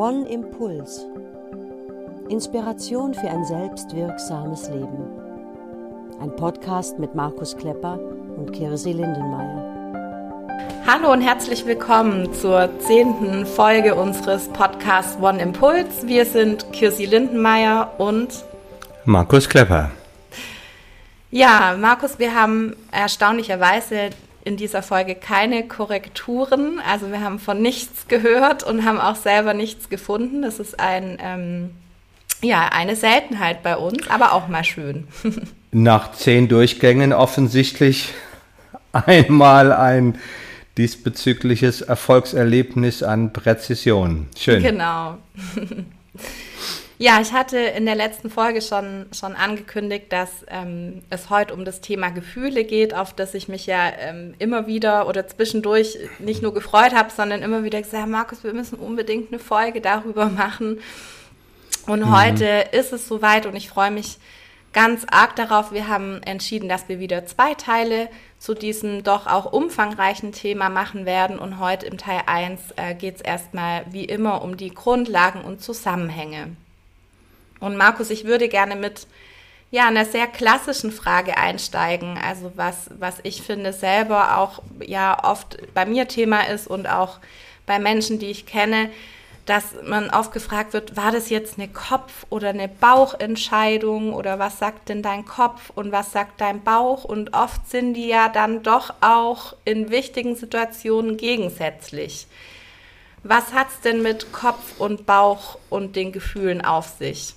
One Impuls. Inspiration für ein selbstwirksames Leben. Ein Podcast mit Markus Klepper und Kirsi Lindenmeier. Hallo und herzlich willkommen zur zehnten Folge unseres Podcasts One Impuls. Wir sind Kirsi Lindenmeier und Markus Klepper. Ja, Markus, wir haben erstaunlicherweise in dieser Folge keine Korrekturen. Also wir haben von nichts gehört und haben auch selber nichts gefunden. Das ist ein, ähm, ja, eine Seltenheit bei uns, aber auch mal schön. Nach zehn Durchgängen offensichtlich einmal ein diesbezügliches Erfolgserlebnis an Präzision. Schön. Genau. Ja, ich hatte in der letzten Folge schon, schon angekündigt, dass ähm, es heute um das Thema Gefühle geht, auf das ich mich ja ähm, immer wieder oder zwischendurch nicht nur gefreut habe, sondern immer wieder gesagt, Markus, wir müssen unbedingt eine Folge darüber machen. Und mhm. heute ist es soweit und ich freue mich ganz arg darauf. Wir haben entschieden, dass wir wieder zwei Teile zu diesem doch auch umfangreichen Thema machen werden. Und heute im Teil 1 äh, geht es erstmal wie immer um die Grundlagen und Zusammenhänge. Und Markus, ich würde gerne mit ja, einer sehr klassischen Frage einsteigen. Also was, was ich finde selber auch ja oft bei mir Thema ist und auch bei Menschen, die ich kenne, dass man oft gefragt wird, war das jetzt eine Kopf- oder eine Bauchentscheidung oder was sagt denn dein Kopf und was sagt dein Bauch? Und oft sind die ja dann doch auch in wichtigen Situationen gegensätzlich. Was hat es denn mit Kopf und Bauch und den Gefühlen auf sich?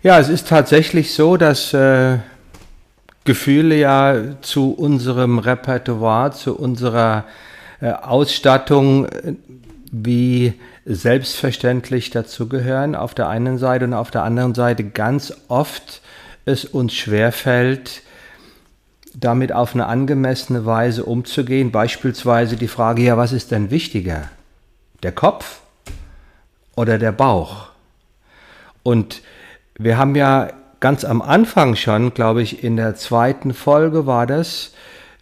Ja, es ist tatsächlich so, dass äh, Gefühle ja zu unserem Repertoire, zu unserer äh, Ausstattung äh, wie selbstverständlich dazugehören auf der einen Seite und auf der anderen Seite ganz oft es uns schwerfällt, damit auf eine angemessene Weise umzugehen. Beispielsweise die Frage, ja, was ist denn wichtiger? Der Kopf oder der Bauch? Und wir haben ja ganz am Anfang schon, glaube ich, in der zweiten Folge war das,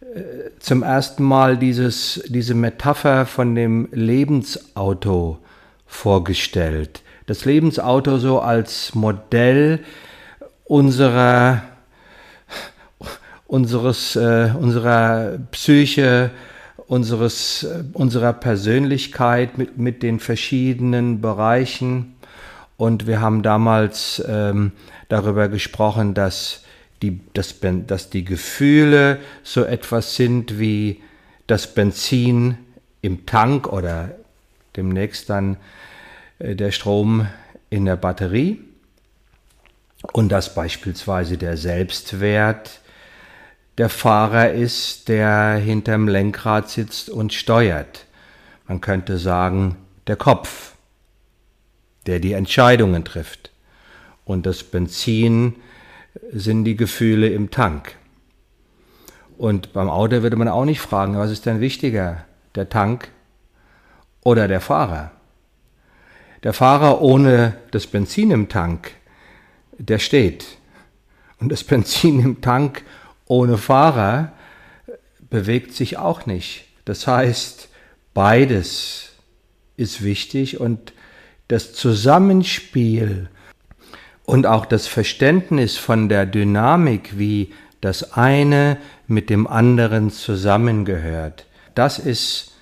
äh, zum ersten Mal dieses, diese Metapher von dem Lebensauto vorgestellt. Das Lebensauto so als Modell unserer, unseres, äh, unserer Psyche, unseres, äh, unserer Persönlichkeit mit, mit den verschiedenen Bereichen. Und wir haben damals ähm, darüber gesprochen, dass die, das, dass die Gefühle so etwas sind wie das Benzin im Tank oder demnächst dann äh, der Strom in der Batterie und dass beispielsweise der Selbstwert der Fahrer ist, der hinterm Lenkrad sitzt und steuert. Man könnte sagen, der Kopf der die Entscheidungen trifft. Und das Benzin sind die Gefühle im Tank. Und beim Auto würde man auch nicht fragen, was ist denn wichtiger, der Tank oder der Fahrer? Der Fahrer ohne das Benzin im Tank, der steht. Und das Benzin im Tank ohne Fahrer bewegt sich auch nicht. Das heißt, beides ist wichtig und das Zusammenspiel und auch das Verständnis von der Dynamik, wie das eine mit dem anderen zusammengehört, das ist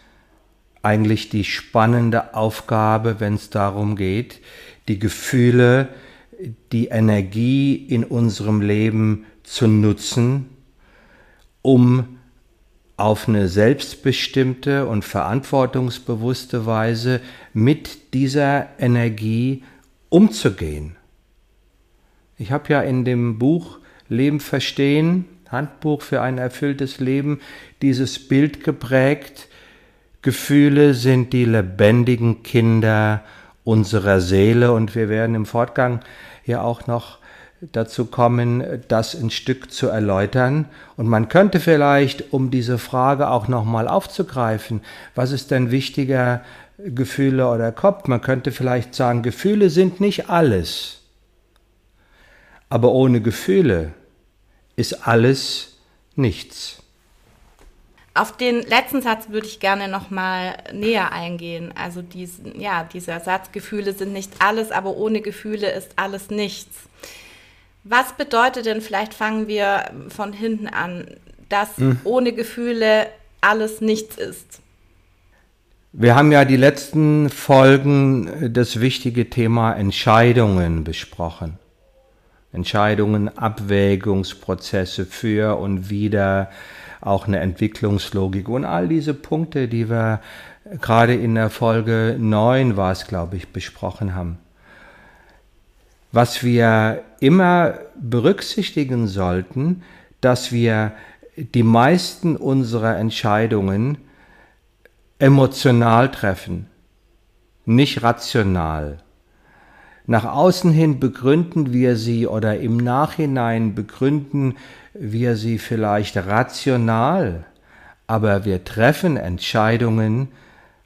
eigentlich die spannende Aufgabe, wenn es darum geht, die Gefühle, die Energie in unserem Leben zu nutzen, um auf eine selbstbestimmte und verantwortungsbewusste Weise mit dieser Energie umzugehen. Ich habe ja in dem Buch Leben verstehen, Handbuch für ein erfülltes Leben, dieses Bild geprägt, Gefühle sind die lebendigen Kinder unserer Seele und wir werden im Fortgang ja auch noch dazu kommen, das ein Stück zu erläutern. Und man könnte vielleicht, um diese Frage auch nochmal aufzugreifen, was ist denn wichtiger, Gefühle oder Kopf? Man könnte vielleicht sagen, Gefühle sind nicht alles. Aber ohne Gefühle ist alles nichts. auf den letzten Satz würde ich gerne noch mal näher eingehen. Also diesen, ja, dieser Satz, Gefühle sind nicht alles, aber ohne Gefühle ist alles nichts. Was bedeutet denn, vielleicht fangen wir von hinten an, dass mhm. ohne Gefühle alles nichts ist? Wir haben ja die letzten Folgen das wichtige Thema Entscheidungen besprochen. Entscheidungen, Abwägungsprozesse für und wieder auch eine Entwicklungslogik und all diese Punkte, die wir gerade in der Folge 9 war es, glaube ich, besprochen haben. Was wir immer berücksichtigen sollten, dass wir die meisten unserer Entscheidungen emotional treffen, nicht rational. Nach außen hin begründen wir sie oder im Nachhinein begründen wir sie vielleicht rational, aber wir treffen Entscheidungen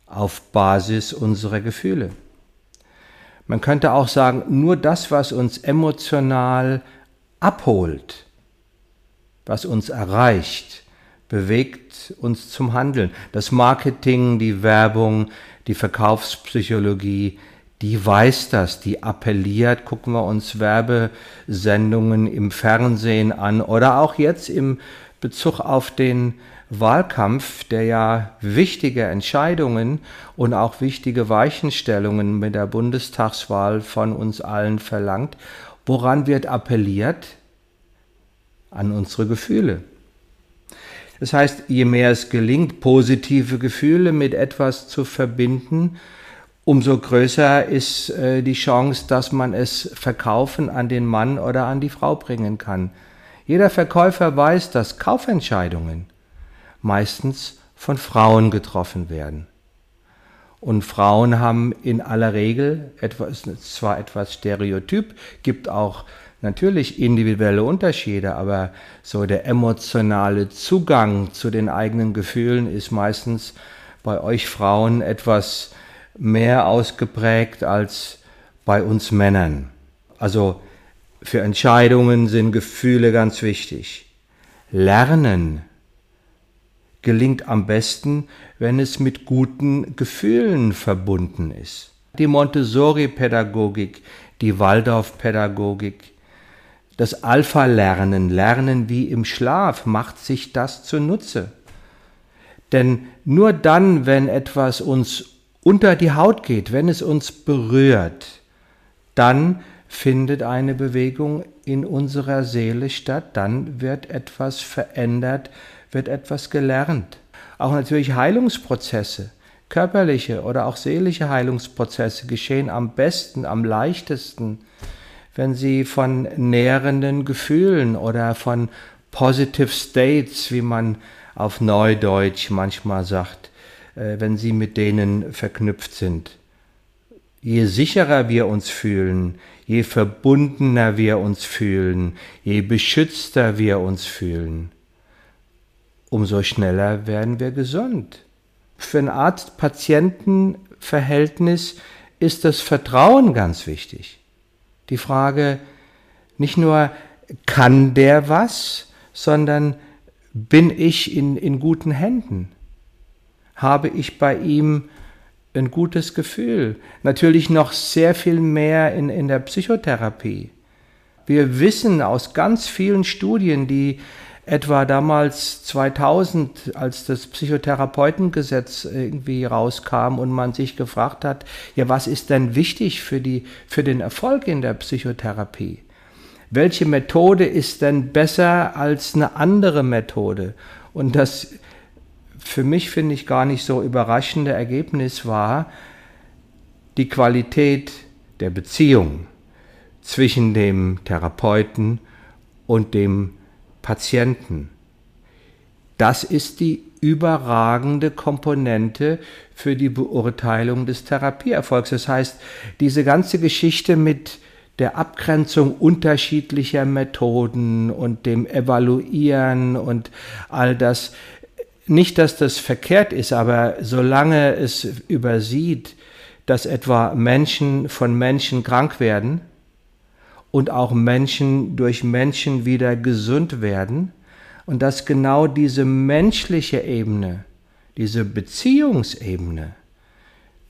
auf Basis unserer Gefühle. Man könnte auch sagen, nur das, was uns emotional abholt, was uns erreicht, bewegt uns zum Handeln. Das Marketing, die Werbung, die Verkaufspsychologie, die weiß das, die appelliert. Gucken wir uns Werbesendungen im Fernsehen an oder auch jetzt im Bezug auf den Wahlkampf, der ja wichtige Entscheidungen und auch wichtige Weichenstellungen mit der Bundestagswahl von uns allen verlangt. Woran wird appelliert? An unsere Gefühle. Das heißt, je mehr es gelingt, positive Gefühle mit etwas zu verbinden, umso größer ist äh, die Chance, dass man es verkaufen an den Mann oder an die Frau bringen kann. Jeder Verkäufer weiß, dass Kaufentscheidungen meistens von Frauen getroffen werden. Und Frauen haben in aller Regel etwas, zwar etwas Stereotyp, gibt auch natürlich individuelle Unterschiede, aber so der emotionale Zugang zu den eigenen Gefühlen ist meistens bei euch Frauen etwas mehr ausgeprägt als bei uns Männern. Also für Entscheidungen sind Gefühle ganz wichtig. Lernen gelingt am besten, wenn es mit guten Gefühlen verbunden ist. Die Montessori-Pädagogik, die Waldorf-Pädagogik, das Alpha-Lernen, Lernen wie im Schlaf, macht sich das zunutze. Denn nur dann, wenn etwas uns unter die Haut geht, wenn es uns berührt, dann findet eine Bewegung in unserer Seele statt, dann wird etwas verändert, wird etwas gelernt. Auch natürlich Heilungsprozesse, körperliche oder auch seelische Heilungsprozesse geschehen am besten, am leichtesten, wenn sie von nährenden Gefühlen oder von Positive States, wie man auf Neudeutsch manchmal sagt, äh, wenn sie mit denen verknüpft sind. Je sicherer wir uns fühlen, je verbundener wir uns fühlen, je beschützter wir uns fühlen, umso schneller werden wir gesund. Für ein Arzt-Patienten-Verhältnis ist das Vertrauen ganz wichtig. Die Frage nicht nur, kann der was, sondern bin ich in, in guten Händen? habe ich bei ihm ein gutes Gefühl. Natürlich noch sehr viel mehr in, in der Psychotherapie. Wir wissen aus ganz vielen Studien, die etwa damals 2000, als das Psychotherapeutengesetz irgendwie rauskam und man sich gefragt hat, ja, was ist denn wichtig für, die, für den Erfolg in der Psychotherapie? Welche Methode ist denn besser als eine andere Methode? Und das für mich finde ich gar nicht so überraschende Ergebnis war die Qualität der Beziehung zwischen dem Therapeuten und dem Patienten. Das ist die überragende Komponente für die Beurteilung des Therapieerfolgs. Das heißt, diese ganze Geschichte mit der Abgrenzung unterschiedlicher Methoden und dem Evaluieren und all das nicht, dass das verkehrt ist, aber solange es übersieht, dass etwa Menschen von Menschen krank werden und auch Menschen durch Menschen wieder gesund werden, und dass genau diese menschliche Ebene, diese Beziehungsebene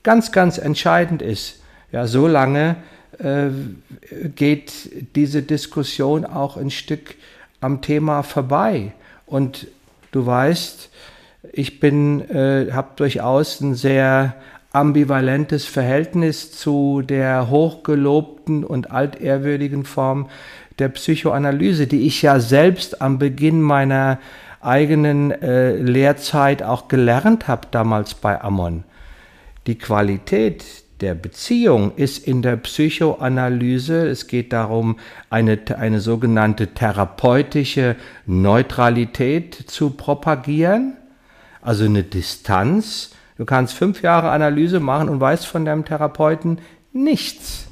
ganz, ganz entscheidend ist. Ja, so lange äh, geht diese Diskussion auch ein Stück am Thema vorbei. Und du weißt, ich bin, äh, habe durchaus ein sehr ambivalentes Verhältnis zu der hochgelobten und altehrwürdigen Form der Psychoanalyse, die ich ja selbst am Beginn meiner eigenen äh, Lehrzeit auch gelernt habe, damals bei Ammon. Die Qualität der Beziehung ist in der Psychoanalyse, es geht darum, eine, eine sogenannte therapeutische Neutralität zu propagieren, also eine Distanz. Du kannst fünf Jahre Analyse machen und weißt von deinem Therapeuten nichts.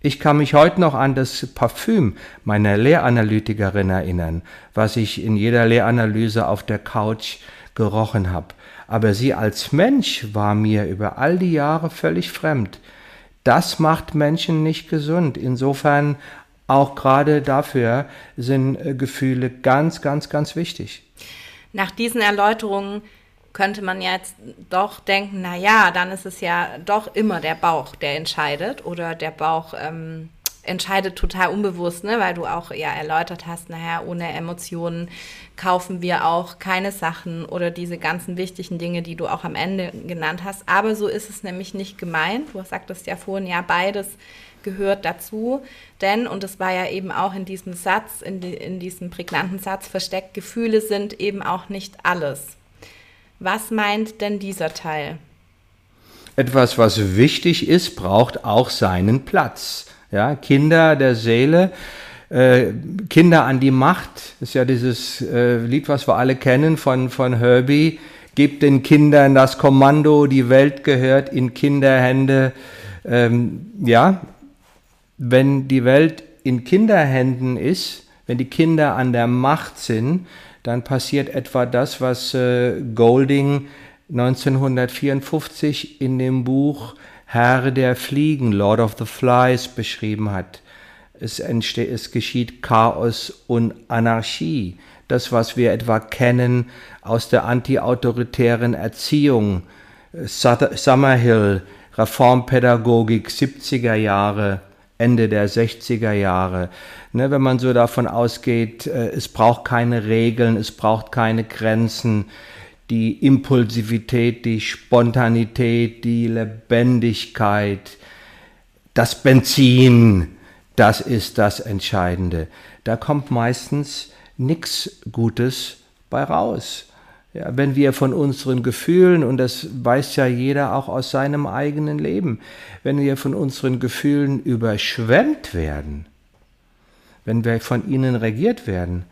Ich kann mich heute noch an das Parfüm meiner Lehranalytikerin erinnern, was ich in jeder Lehranalyse auf der Couch gerochen habe. Aber sie als Mensch war mir über all die Jahre völlig fremd. Das macht Menschen nicht gesund. Insofern auch gerade dafür sind äh, Gefühle ganz, ganz, ganz wichtig. Nach diesen Erläuterungen könnte man jetzt doch denken, na ja, dann ist es ja doch immer der Bauch, der entscheidet oder der Bauch ähm, entscheidet total unbewusst, ne? weil du auch ja erläutert hast, naja, ohne Emotionen kaufen wir auch keine Sachen oder diese ganzen wichtigen Dinge, die du auch am Ende genannt hast. Aber so ist es nämlich nicht gemeint. Du sagtest ja vorhin, ja, beides gehört dazu. Denn, und das war ja eben auch in diesem Satz, in, die, in diesem prägnanten Satz versteckt, Gefühle sind eben auch nicht alles. Was meint denn dieser Teil? Etwas, was wichtig ist, braucht auch seinen Platz. Ja, Kinder der Seele, äh, Kinder an die Macht, ist ja dieses äh, Lied, was wir alle kennen von, von Herbie. Gebt den Kindern das Kommando, die Welt gehört in Kinderhände. Ähm, ja, wenn die Welt in Kinderhänden ist, wenn die Kinder an der Macht sind, dann passiert etwa das, was äh, Golding 1954 in dem Buch Herr der Fliegen, Lord of the Flies, beschrieben hat. Es, entsteht, es geschieht Chaos und Anarchie. Das, was wir etwa kennen aus der antiautoritären Erziehung, Summerhill, Reformpädagogik 70er Jahre, Ende der 60er Jahre. Ne, wenn man so davon ausgeht, äh, es braucht keine Regeln, es braucht keine Grenzen, die Impulsivität, die Spontanität, die Lebendigkeit, das Benzin, das ist das Entscheidende. Da kommt meistens nichts Gutes bei raus. Ja, wenn wir von unseren Gefühlen, und das weiß ja jeder auch aus seinem eigenen Leben, wenn wir von unseren Gefühlen überschwemmt werden, wenn wir von ihnen regiert werden,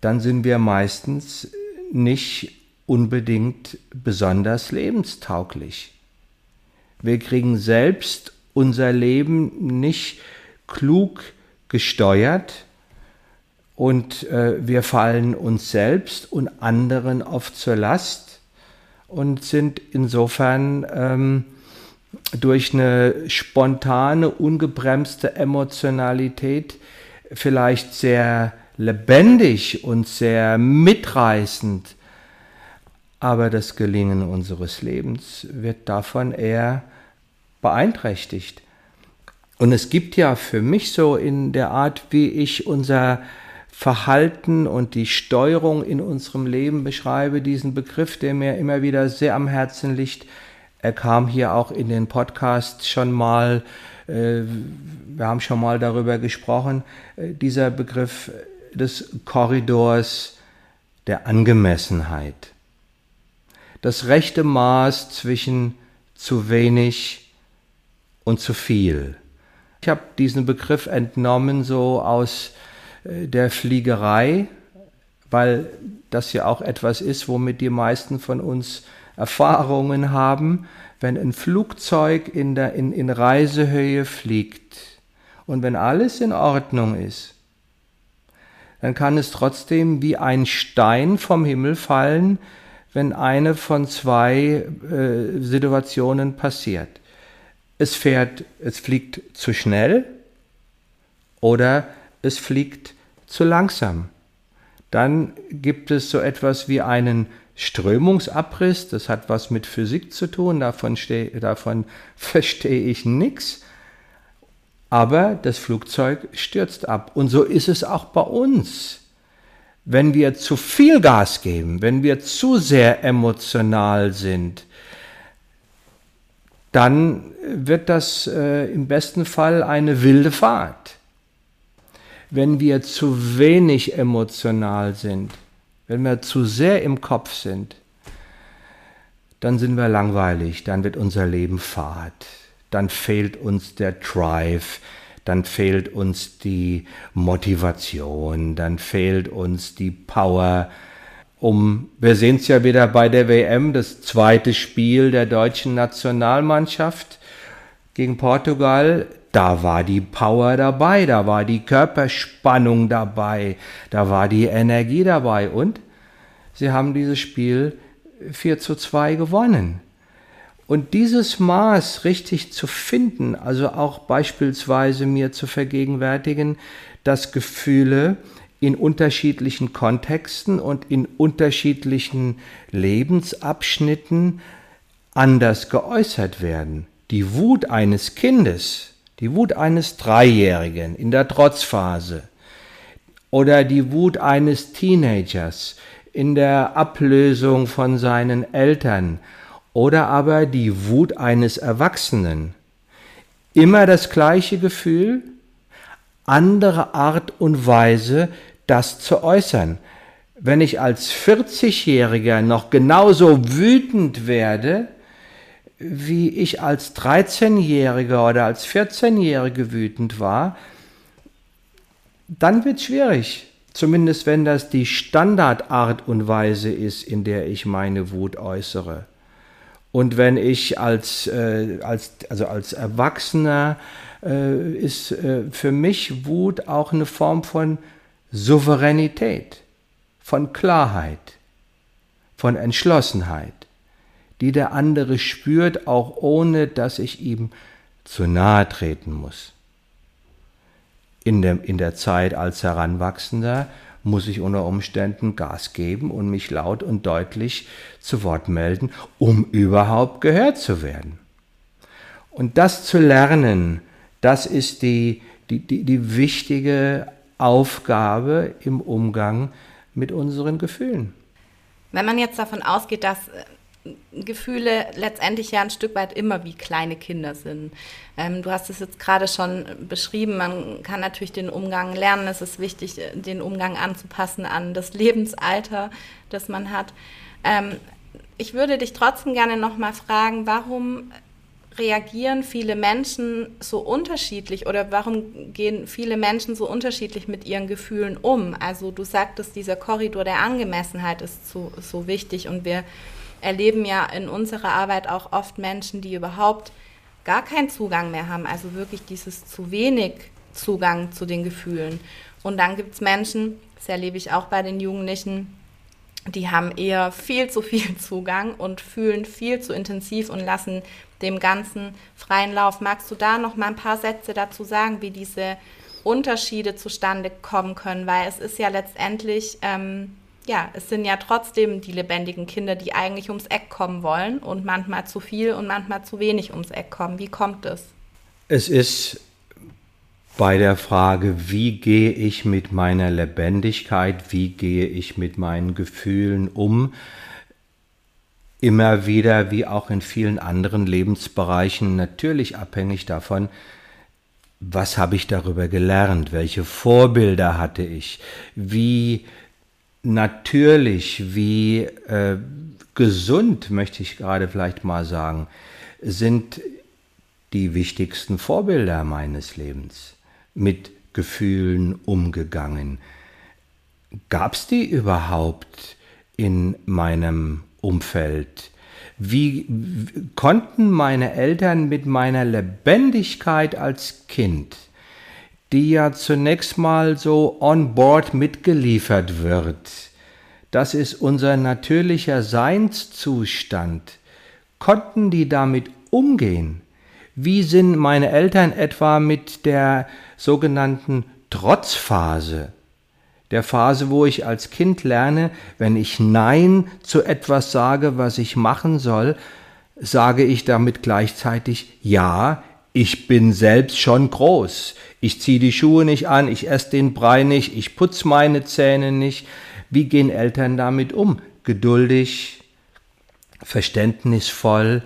dann sind wir meistens nicht unbedingt besonders lebenstauglich. Wir kriegen selbst unser Leben nicht klug gesteuert, und äh, wir fallen uns selbst und anderen oft zur Last und sind insofern ähm, durch eine spontane, ungebremste Emotionalität vielleicht sehr lebendig und sehr mitreißend, aber das Gelingen unseres Lebens wird davon eher beeinträchtigt. Und es gibt ja für mich so in der Art, wie ich unser Verhalten und die Steuerung in unserem Leben beschreibe, diesen Begriff, der mir immer wieder sehr am Herzen liegt. Er kam hier auch in den Podcast schon mal, äh, wir haben schon mal darüber gesprochen, äh, dieser Begriff des Korridors der Angemessenheit. Das rechte Maß zwischen zu wenig und zu viel. Ich habe diesen Begriff entnommen so aus der Fliegerei, weil das ja auch etwas ist, womit die meisten von uns Erfahrungen haben, wenn ein Flugzeug in, der, in, in Reisehöhe fliegt und wenn alles in Ordnung ist, dann kann es trotzdem wie ein Stein vom Himmel fallen, wenn eine von zwei äh, Situationen passiert. Es fährt, es fliegt zu schnell oder es fliegt zu langsam. dann gibt es so etwas wie einen Strömungsabriss, das hat was mit Physik zu tun, davon, davon verstehe ich nichts. Aber das Flugzeug stürzt ab. Und so ist es auch bei uns. Wenn wir zu viel Gas geben, wenn wir zu sehr emotional sind, dann wird das äh, im besten Fall eine wilde Fahrt. Wenn wir zu wenig emotional sind, wenn wir zu sehr im Kopf sind, dann sind wir langweilig, dann wird unser Leben fad, dann fehlt uns der Drive, dann fehlt uns die Motivation, dann fehlt uns die Power, um, wir sehen es ja wieder bei der WM, das zweite Spiel der deutschen Nationalmannschaft gegen Portugal, da war die Power dabei, da war die Körperspannung dabei, da war die Energie dabei und sie haben dieses Spiel 4 zu 2 gewonnen. Und dieses Maß richtig zu finden, also auch beispielsweise mir zu vergegenwärtigen, dass Gefühle in unterschiedlichen Kontexten und in unterschiedlichen Lebensabschnitten anders geäußert werden. Die Wut eines Kindes, die Wut eines Dreijährigen in der Trotzphase oder die Wut eines Teenagers in der Ablösung von seinen Eltern oder aber die Wut eines Erwachsenen. Immer das gleiche Gefühl, andere Art und Weise, das zu äußern. Wenn ich als 40-Jähriger noch genauso wütend werde, wie ich als 13-Jähriger oder als 14-Jährige wütend war, dann wird es schwierig. Zumindest wenn das die Standardart und Weise ist, in der ich meine Wut äußere. Und wenn ich als, äh, als, also als Erwachsener äh, ist äh, für mich Wut auch eine Form von Souveränität, von Klarheit, von Entschlossenheit, die der andere spürt, auch ohne dass ich ihm zu nahe treten muss. In der, in der Zeit als Heranwachsender muss ich unter Umständen Gas geben und mich laut und deutlich zu Wort melden, um überhaupt gehört zu werden. Und das zu lernen, das ist die, die, die, die wichtige Aufgabe im Umgang mit unseren Gefühlen. Wenn man jetzt davon ausgeht, dass äh, Gefühle letztendlich ja ein Stück weit immer wie kleine Kinder sind. Ähm, du hast es jetzt gerade schon beschrieben, man kann natürlich den Umgang lernen. Es ist wichtig, äh, den Umgang anzupassen an das Lebensalter, das man hat. Ähm, ich würde dich trotzdem gerne nochmal fragen, warum reagieren viele Menschen so unterschiedlich oder warum gehen viele Menschen so unterschiedlich mit ihren Gefühlen um? Also du sagtest, dieser Korridor der Angemessenheit ist so, so wichtig und wir erleben ja in unserer Arbeit auch oft Menschen, die überhaupt gar keinen Zugang mehr haben, also wirklich dieses zu wenig Zugang zu den Gefühlen. Und dann gibt es Menschen, das erlebe ich auch bei den Jugendlichen, die haben eher viel zu viel Zugang und fühlen viel zu intensiv und lassen dem ganzen freien Lauf. Magst du da noch mal ein paar Sätze dazu sagen, wie diese Unterschiede zustande kommen können? Weil es ist ja letztendlich, ähm, ja, es sind ja trotzdem die lebendigen Kinder, die eigentlich ums Eck kommen wollen und manchmal zu viel und manchmal zu wenig ums Eck kommen. Wie kommt es? Es ist bei der Frage, wie gehe ich mit meiner Lebendigkeit, wie gehe ich mit meinen Gefühlen um, immer wieder, wie auch in vielen anderen Lebensbereichen, natürlich abhängig davon, was habe ich darüber gelernt, welche Vorbilder hatte ich, wie natürlich, wie äh, gesund, möchte ich gerade vielleicht mal sagen, sind die wichtigsten Vorbilder meines Lebens mit Gefühlen umgegangen. Gab es die überhaupt in meinem Umfeld? Wie konnten meine Eltern mit meiner Lebendigkeit als Kind, die ja zunächst mal so on board mitgeliefert wird, das ist unser natürlicher Seinszustand, konnten die damit umgehen? Wie sind meine Eltern etwa mit der sogenannten Trotzphase? Der Phase, wo ich als Kind lerne, wenn ich Nein zu etwas sage, was ich machen soll, sage ich damit gleichzeitig Ja, ich bin selbst schon groß. Ich ziehe die Schuhe nicht an, ich esse den Brei nicht, ich putze meine Zähne nicht. Wie gehen Eltern damit um? Geduldig, verständnisvoll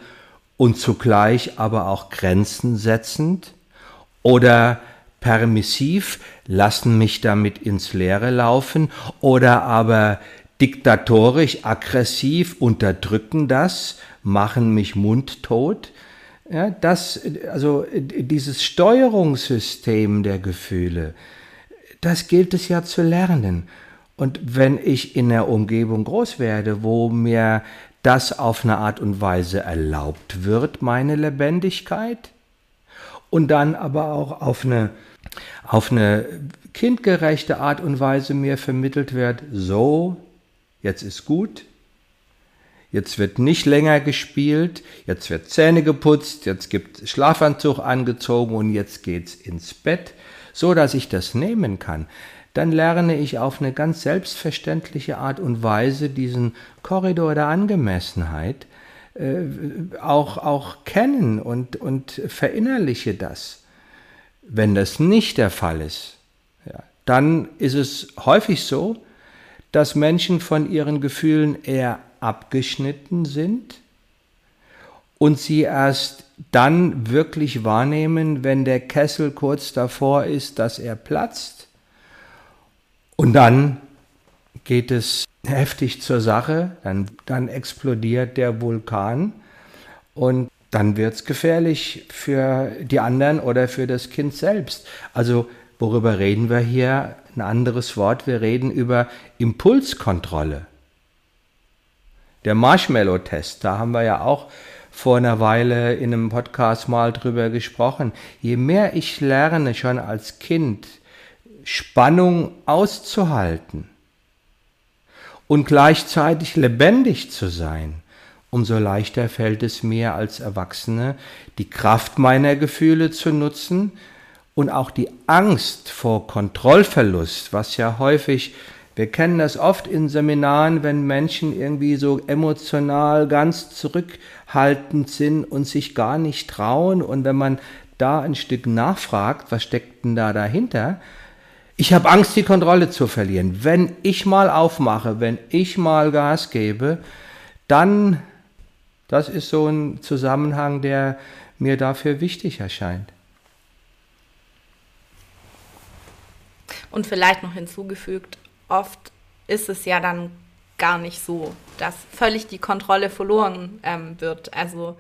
und zugleich aber auch Grenzen setzend? Oder permissiv, lassen mich damit ins Leere laufen? Oder aber diktatorisch, aggressiv, unterdrücken das, machen mich mundtot? Ja, das, also dieses Steuerungssystem der Gefühle, das gilt es ja zu lernen. Und wenn ich in der Umgebung groß werde, wo mir das auf eine Art und Weise erlaubt wird, meine Lebendigkeit, und dann aber auch auf eine, auf eine kindgerechte Art und Weise mir vermittelt wird, so, jetzt ist gut, Jetzt wird nicht länger gespielt, jetzt wird Zähne geputzt, jetzt gibt Schlafanzug angezogen und jetzt geht's ins Bett, so dass ich das nehmen kann. Dann lerne ich auf eine ganz selbstverständliche Art und Weise diesen Korridor der Angemessenheit äh, auch, auch kennen und, und verinnerliche das. Wenn das nicht der Fall ist, ja, dann ist es häufig so, dass Menschen von ihren Gefühlen eher abgeschnitten sind und sie erst dann wirklich wahrnehmen, wenn der Kessel kurz davor ist, dass er platzt. Und dann geht es heftig zur Sache, dann, dann explodiert der Vulkan und dann wird es gefährlich für die anderen oder für das Kind selbst. Also worüber reden wir hier? Ein anderes Wort, wir reden über Impulskontrolle. Der Marshmallow-Test, da haben wir ja auch vor einer Weile in einem Podcast mal drüber gesprochen. Je mehr ich lerne schon als Kind, Spannung auszuhalten und gleichzeitig lebendig zu sein, umso leichter fällt es mir als Erwachsene, die Kraft meiner Gefühle zu nutzen und auch die Angst vor Kontrollverlust, was ja häufig wir kennen das oft in Seminaren, wenn Menschen irgendwie so emotional ganz zurückhaltend sind und sich gar nicht trauen. Und wenn man da ein Stück nachfragt, was steckt denn da dahinter? Ich habe Angst, die Kontrolle zu verlieren. Wenn ich mal aufmache, wenn ich mal Gas gebe, dann, das ist so ein Zusammenhang, der mir dafür wichtig erscheint. Und vielleicht noch hinzugefügt, oft ist es ja dann gar nicht so, dass völlig die Kontrolle verloren ähm, wird. Also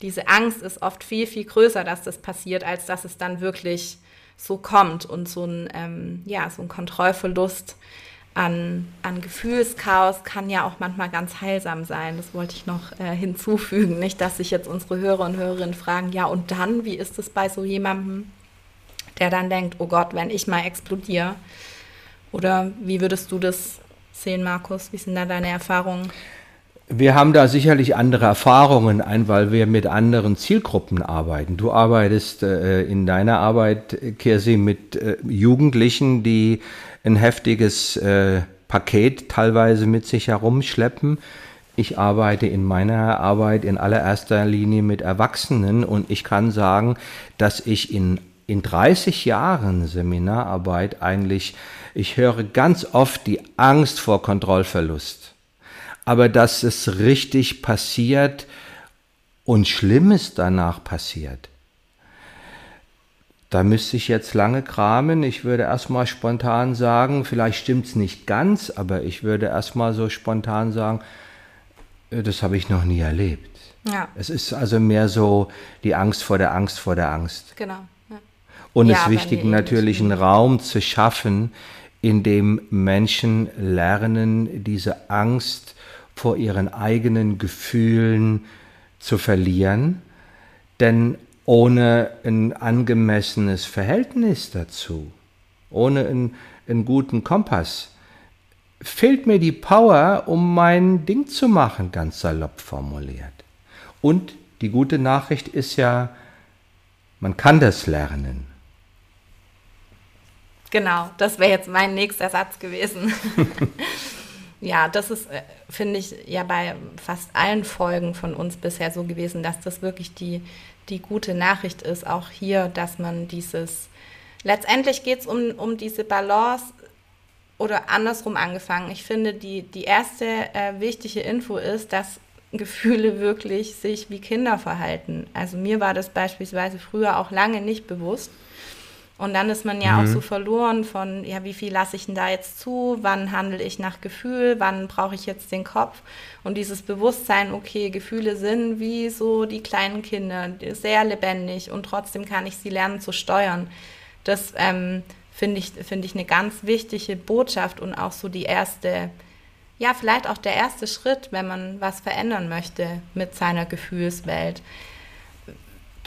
diese Angst ist oft viel, viel größer, dass das passiert, als dass es dann wirklich so kommt und so ein, ähm, ja, so ein Kontrollverlust an, an Gefühlschaos kann ja auch manchmal ganz heilsam sein. Das wollte ich noch äh, hinzufügen. Nicht, dass sich jetzt unsere Hörer und Hörerinnen fragen, ja und dann, wie ist es bei so jemandem, der dann denkt, oh Gott, wenn ich mal explodiere, oder wie würdest du das sehen, Markus? Wie sind da deine Erfahrungen? Wir haben da sicherlich andere Erfahrungen ein, weil wir mit anderen Zielgruppen arbeiten. Du arbeitest äh, in deiner Arbeit, Kirsi, mit äh, Jugendlichen, die ein heftiges äh, Paket teilweise mit sich herumschleppen. Ich arbeite in meiner Arbeit in allererster Linie mit Erwachsenen und ich kann sagen, dass ich in, in 30 Jahren Seminararbeit eigentlich ich höre ganz oft die Angst vor Kontrollverlust. Aber dass es richtig passiert und Schlimmes danach passiert, da müsste ich jetzt lange kramen. Ich würde erstmal spontan sagen, vielleicht stimmt es nicht ganz, aber ich würde erstmal so spontan sagen, äh, das habe ich noch nie erlebt. Ja. Es ist also mehr so die Angst vor der Angst vor der Angst. Genau. Ja. Und es ist wichtig, natürlich einen Raum zu schaffen, in dem Menschen lernen, diese Angst vor ihren eigenen Gefühlen zu verlieren, denn ohne ein angemessenes Verhältnis dazu, ohne einen, einen guten Kompass, fehlt mir die Power, um mein Ding zu machen, ganz salopp formuliert. Und die gute Nachricht ist ja, man kann das lernen. Genau, das wäre jetzt mein nächster Satz gewesen. ja, das ist, äh, finde ich, ja bei fast allen Folgen von uns bisher so gewesen, dass das wirklich die, die gute Nachricht ist, auch hier, dass man dieses, letztendlich geht es um, um diese Balance oder andersrum angefangen. Ich finde, die, die erste äh, wichtige Info ist, dass Gefühle wirklich sich wie Kinder verhalten. Also mir war das beispielsweise früher auch lange nicht bewusst. Und dann ist man ja mhm. auch so verloren von, ja, wie viel lasse ich denn da jetzt zu? Wann handle ich nach Gefühl? Wann brauche ich jetzt den Kopf? Und dieses Bewusstsein, okay, Gefühle sind wie so die kleinen Kinder, sehr lebendig und trotzdem kann ich sie lernen zu steuern. Das ähm, finde ich, find ich eine ganz wichtige Botschaft und auch so die erste, ja, vielleicht auch der erste Schritt, wenn man was verändern möchte mit seiner Gefühlswelt.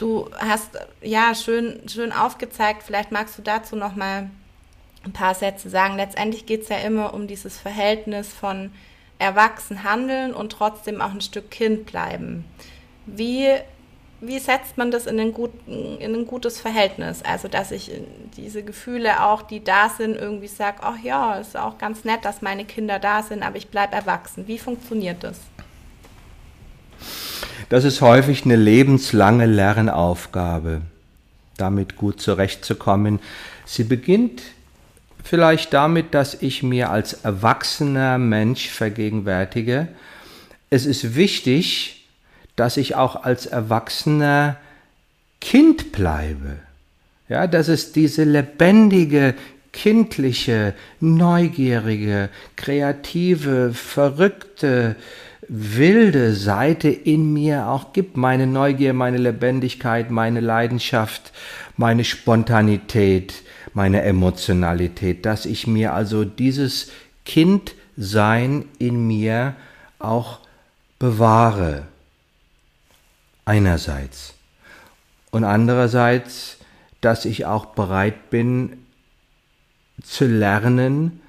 Du hast ja schön, schön aufgezeigt, vielleicht magst du dazu noch mal ein paar Sätze sagen. Letztendlich geht es ja immer um dieses Verhältnis von erwachsen handeln und trotzdem auch ein Stück Kind bleiben. Wie, wie setzt man das in ein, gut, in ein gutes Verhältnis? Also, dass ich diese Gefühle auch, die da sind, irgendwie sage, ach ja, ist auch ganz nett, dass meine Kinder da sind, aber ich bleibe erwachsen. Wie funktioniert das? Das ist häufig eine lebenslange Lernaufgabe, damit gut zurechtzukommen. Sie beginnt vielleicht damit, dass ich mir als erwachsener Mensch vergegenwärtige, es ist wichtig, dass ich auch als erwachsener Kind bleibe. Ja, dass es diese lebendige, kindliche, neugierige, kreative, verrückte, wilde Seite in mir auch gibt. Meine Neugier, meine Lebendigkeit, meine Leidenschaft, meine Spontanität, meine Emotionalität, dass ich mir also dieses Kindsein in mir auch bewahre. Einerseits. Und andererseits, dass ich auch bereit bin zu lernen,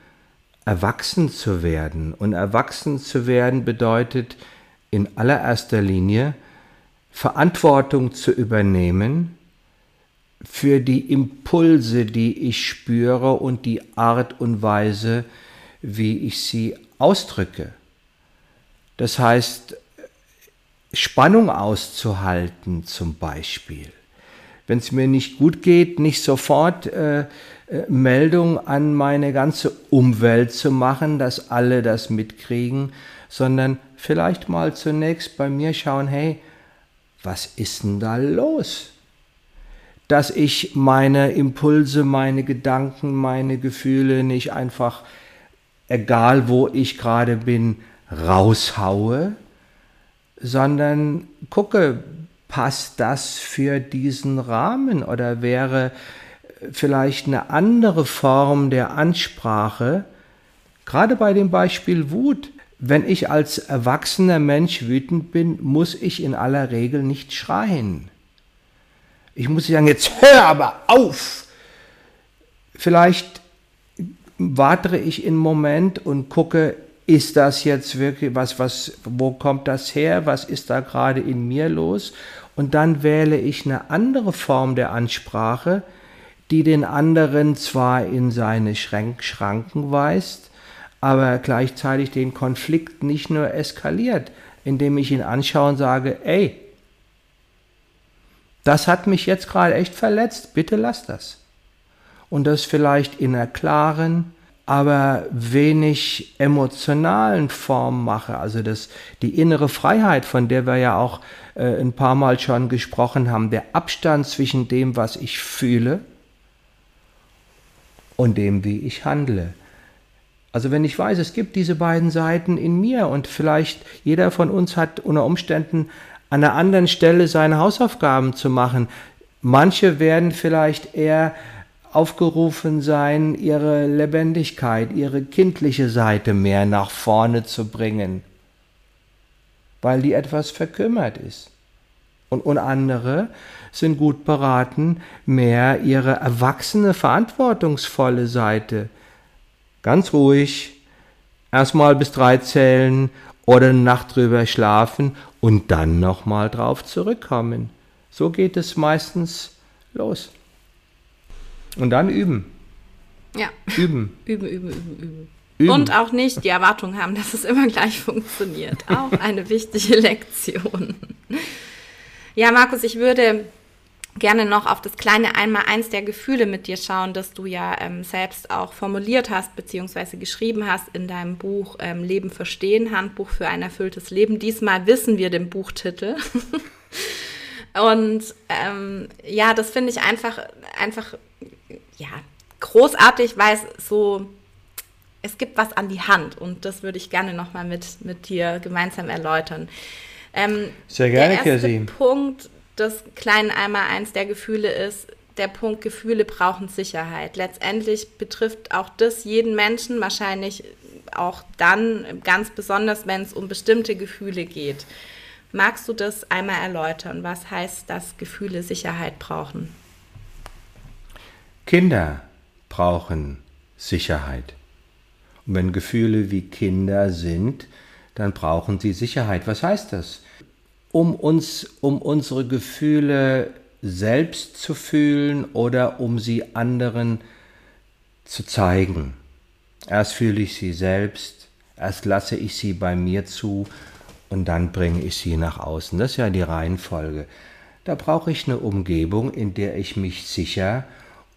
erwachsen zu werden. Und erwachsen zu werden bedeutet in allererster Linie Verantwortung zu übernehmen für die Impulse, die ich spüre und die Art und Weise, wie ich sie ausdrücke. Das heißt, Spannung auszuhalten zum Beispiel. Wenn es mir nicht gut geht, nicht sofort äh, Meldung an meine ganze Umwelt zu machen, dass alle das mitkriegen, sondern vielleicht mal zunächst bei mir schauen, hey, was ist denn da los? Dass ich meine Impulse, meine Gedanken, meine Gefühle nicht einfach, egal wo ich gerade bin, raushaue, sondern gucke, passt das für diesen Rahmen oder wäre vielleicht eine andere Form der Ansprache, gerade bei dem Beispiel Wut. Wenn ich als erwachsener Mensch wütend bin, muss ich in aller Regel nicht schreien. Ich muss sagen, jetzt hör aber auf. Vielleicht wartere ich einen Moment und gucke, ist das jetzt wirklich was, was, wo kommt das her? Was ist da gerade in mir los? Und dann wähle ich eine andere Form der Ansprache, die den anderen zwar in seine Schränk Schranken weist, aber gleichzeitig den Konflikt nicht nur eskaliert, indem ich ihn anschaue und sage, ey, das hat mich jetzt gerade echt verletzt, bitte lass das. Und das vielleicht in einer klaren, aber wenig emotionalen Form mache. Also das, die innere Freiheit, von der wir ja auch äh, ein paar Mal schon gesprochen haben, der Abstand zwischen dem, was ich fühle und dem, wie ich handle. Also wenn ich weiß, es gibt diese beiden Seiten in mir und vielleicht jeder von uns hat unter Umständen an einer anderen Stelle seine Hausaufgaben zu machen. Manche werden vielleicht eher aufgerufen sein, ihre Lebendigkeit, ihre kindliche Seite mehr nach vorne zu bringen, weil die etwas verkümmert ist. Und, und andere sind gut beraten, mehr ihre erwachsene, verantwortungsvolle Seite ganz ruhig erstmal bis drei zählen oder eine Nacht drüber schlafen und dann nochmal drauf zurückkommen. So geht es meistens los. Und dann üben. Ja. Üben. Üben, üben, üben, üben. üben. Und auch nicht die Erwartung haben, dass es immer gleich funktioniert. Auch eine wichtige Lektion. Ja, Markus, ich würde gerne noch auf das kleine Einmal-Eins der Gefühle mit dir schauen, das du ja ähm, selbst auch formuliert hast, beziehungsweise geschrieben hast in deinem Buch ähm, Leben verstehen, Handbuch für ein erfülltes Leben. Diesmal wissen wir den Buchtitel. Und ähm, ja, das finde ich einfach, einfach, ja, großartig, weil es so, es gibt was an die Hand und das würde ich gerne nochmal mit, mit dir gemeinsam erläutern. Ähm, Sehr gerne, Kirsi. Punkt des kleinen Einmal eins der Gefühle ist, der Punkt Gefühle brauchen Sicherheit. Letztendlich betrifft auch das jeden Menschen, wahrscheinlich auch dann ganz besonders, wenn es um bestimmte Gefühle geht. Magst du das einmal erläutern? Was heißt, dass Gefühle Sicherheit brauchen? Kinder brauchen Sicherheit. Und wenn Gefühle wie Kinder sind, dann brauchen sie Sicherheit. Was heißt das? Um uns, um unsere Gefühle selbst zu fühlen oder um sie anderen zu zeigen. Erst fühle ich sie selbst, erst lasse ich sie bei mir zu und dann bringe ich sie nach außen. Das ist ja die Reihenfolge. Da brauche ich eine Umgebung, in der ich mich sicher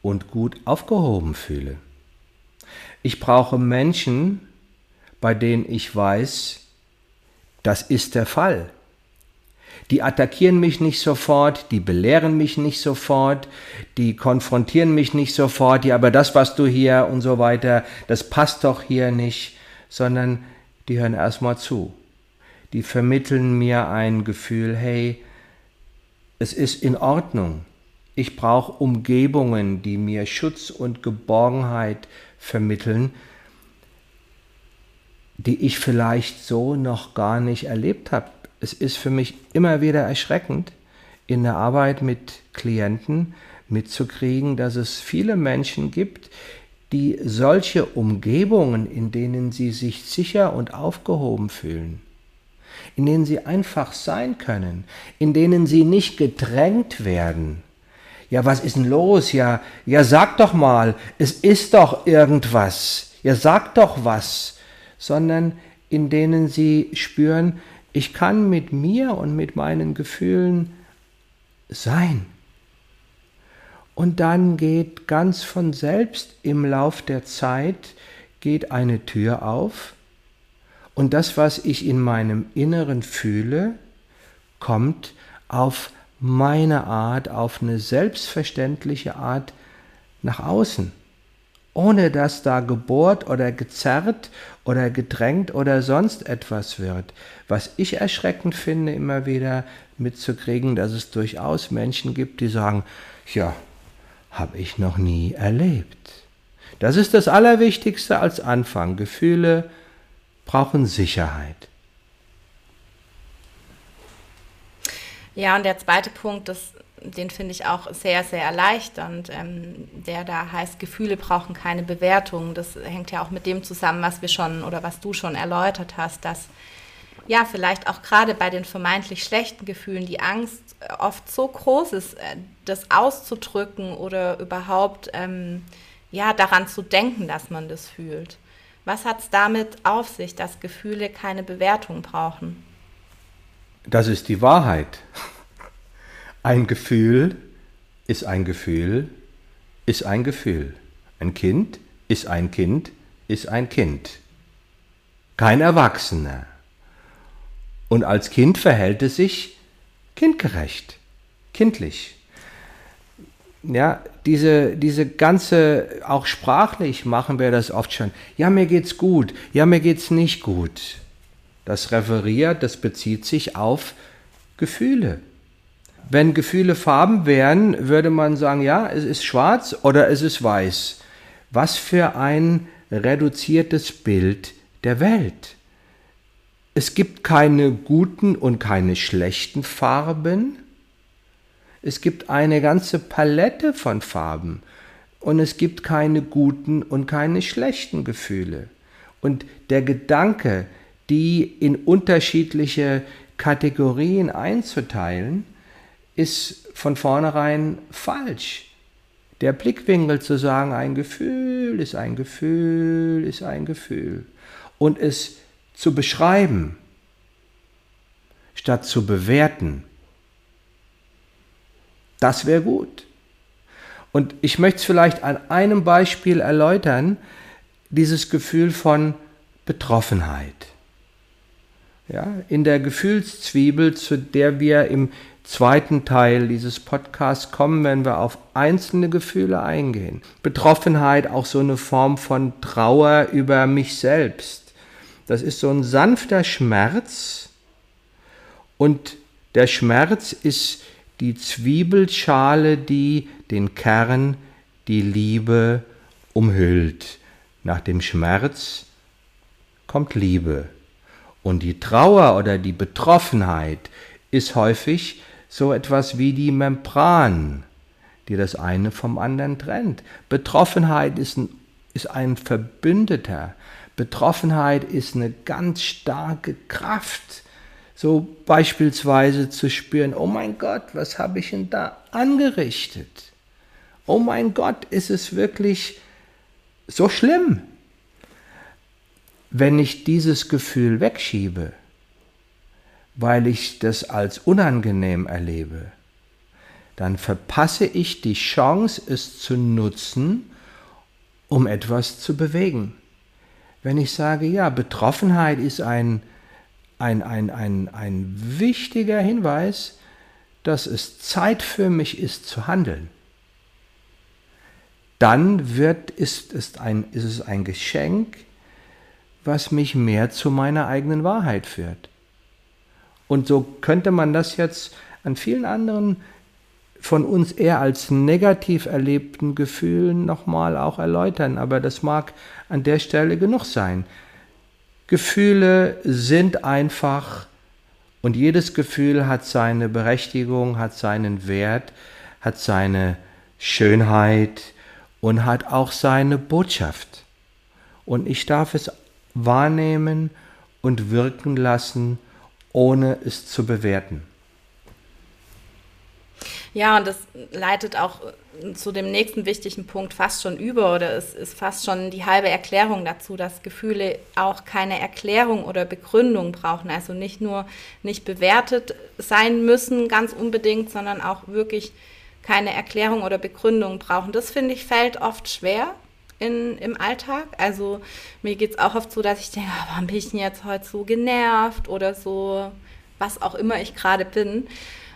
und gut aufgehoben fühle. Ich brauche Menschen, bei denen ich weiß, das ist der Fall. Die attackieren mich nicht sofort, die belehren mich nicht sofort, die konfrontieren mich nicht sofort, ja, aber das, was du hier und so weiter, das passt doch hier nicht, sondern die hören erstmal zu die vermitteln mir ein Gefühl, hey, es ist in Ordnung. Ich brauche Umgebungen, die mir Schutz und Geborgenheit vermitteln, die ich vielleicht so noch gar nicht erlebt habe. Es ist für mich immer wieder erschreckend, in der Arbeit mit Klienten mitzukriegen, dass es viele Menschen gibt, die solche Umgebungen, in denen sie sich sicher und aufgehoben fühlen, in denen sie einfach sein können, in denen sie nicht gedrängt werden. Ja, was ist denn los? Ja, ja, sag doch mal, es ist doch irgendwas. Ja, sag doch was. Sondern in denen sie spüren, ich kann mit mir und mit meinen Gefühlen sein. Und dann geht ganz von selbst im Lauf der Zeit geht eine Tür auf und das, was ich in meinem Inneren fühle, kommt auf meine Art, auf eine selbstverständliche Art nach außen, ohne dass da gebohrt oder gezerrt oder gedrängt oder sonst etwas wird. Was ich erschreckend finde, immer wieder mitzukriegen, dass es durchaus Menschen gibt, die sagen, ja, habe ich noch nie erlebt. Das ist das Allerwichtigste als Anfang. Gefühle brauchen Sicherheit. Ja, und der zweite Punkt, das, den finde ich auch sehr, sehr erleichternd, ähm, der da heißt, Gefühle brauchen keine Bewertung. Das hängt ja auch mit dem zusammen, was wir schon oder was du schon erläutert hast, dass ja, vielleicht auch gerade bei den vermeintlich schlechten Gefühlen die Angst oft so groß ist, äh, das auszudrücken oder überhaupt ähm, ja, daran zu denken, dass man das fühlt. Was hat es damit auf sich, dass Gefühle keine Bewertung brauchen? Das ist die Wahrheit. Ein Gefühl ist ein Gefühl, ist ein Gefühl. Ein Kind ist ein Kind, ist ein Kind. Kein Erwachsener. Und als Kind verhält es sich kindgerecht, kindlich ja, diese, diese ganze, auch sprachlich machen wir das oft schon. Ja, mir geht's gut, ja, mir geht's nicht gut. Das referiert, das bezieht sich auf Gefühle. Wenn Gefühle Farben wären, würde man sagen, ja, es ist schwarz oder es ist weiß. Was für ein reduziertes Bild der Welt. Es gibt keine guten und keine schlechten Farben, es gibt eine ganze Palette von Farben und es gibt keine guten und keine schlechten Gefühle. Und der Gedanke, die in unterschiedliche Kategorien einzuteilen, ist von vornherein falsch. der Blickwinkel zu sagen, ein Gefühl ist ein Gefühl, ist ein Gefühl. Und es zu beschreiben, statt zu bewerten, das wäre gut. Und ich möchte es vielleicht an einem Beispiel erläutern, dieses Gefühl von Betroffenheit. Ja, in der Gefühlszwiebel, zu der wir im zweiten Teil dieses Podcasts kommen, wenn wir auf einzelne Gefühle eingehen. Betroffenheit, auch so eine Form von Trauer über mich selbst. Das ist so ein sanfter Schmerz und der Schmerz ist die Zwiebelschale, die den Kern, die Liebe umhüllt. Nach dem Schmerz kommt Liebe. Und die Trauer oder die Betroffenheit ist häufig so etwas wie die Membran, die das eine vom anderen trennt. Betroffenheit ist ein, ist ein Verbündeter. Betroffenheit ist eine ganz starke Kraft. So beispielsweise zu spüren, oh mein Gott, was habe ich denn da angerichtet? Oh mein Gott, ist es wirklich so schlimm? Wenn ich dieses Gefühl wegschiebe, weil ich das als unangenehm erlebe, dann verpasse ich die Chance, es zu nutzen, um etwas zu bewegen. Wenn ich sage, ja, Betroffenheit ist ein, ein, ein, ein, ein wichtiger Hinweis, dass es Zeit für mich ist zu handeln, dann wird, ist, ist, ein, ist es ein Geschenk, was mich mehr zu meiner eigenen Wahrheit führt. Und so könnte man das jetzt an vielen anderen von uns eher als negativ erlebten Gefühlen nochmal auch erläutern, aber das mag an der Stelle genug sein. Gefühle sind einfach und jedes Gefühl hat seine Berechtigung, hat seinen Wert, hat seine Schönheit und hat auch seine Botschaft. Und ich darf es wahrnehmen und wirken lassen ohne es zu bewerten. Ja, und das leitet auch zu dem nächsten wichtigen Punkt fast schon über oder es ist fast schon die halbe Erklärung dazu, dass Gefühle auch keine Erklärung oder Begründung brauchen. Also nicht nur nicht bewertet sein müssen ganz unbedingt, sondern auch wirklich keine Erklärung oder Begründung brauchen. Das finde ich fällt oft schwer in, im Alltag. Also mir geht es auch oft so, dass ich denke, oh, warum bin ich denn jetzt heute so genervt oder so, was auch immer ich gerade bin.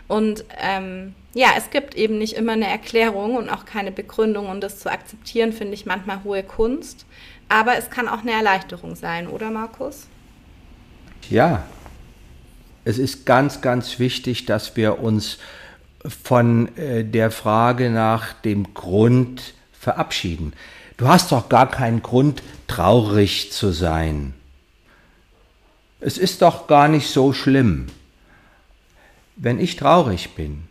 Und ähm, ja, es gibt eben nicht immer eine Erklärung und auch keine Begründung. Und das zu akzeptieren, finde ich manchmal hohe Kunst. Aber es kann auch eine Erleichterung sein, oder Markus? Ja, es ist ganz, ganz wichtig, dass wir uns von äh, der Frage nach dem Grund verabschieden. Du hast doch gar keinen Grund, traurig zu sein. Es ist doch gar nicht so schlimm. Wenn ich traurig bin,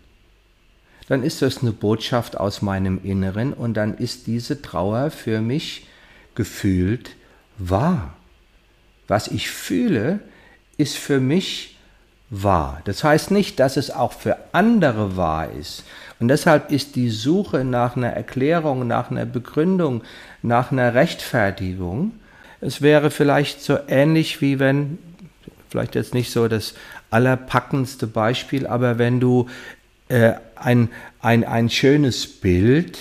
dann ist das eine Botschaft aus meinem Inneren und dann ist diese Trauer für mich gefühlt wahr. Was ich fühle, ist für mich wahr. Das heißt nicht, dass es auch für andere wahr ist. Und deshalb ist die Suche nach einer Erklärung, nach einer Begründung, nach einer Rechtfertigung, es wäre vielleicht so ähnlich wie wenn, vielleicht jetzt nicht so das allerpackendste Beispiel, aber wenn du äh, ein, ein, ein schönes Bild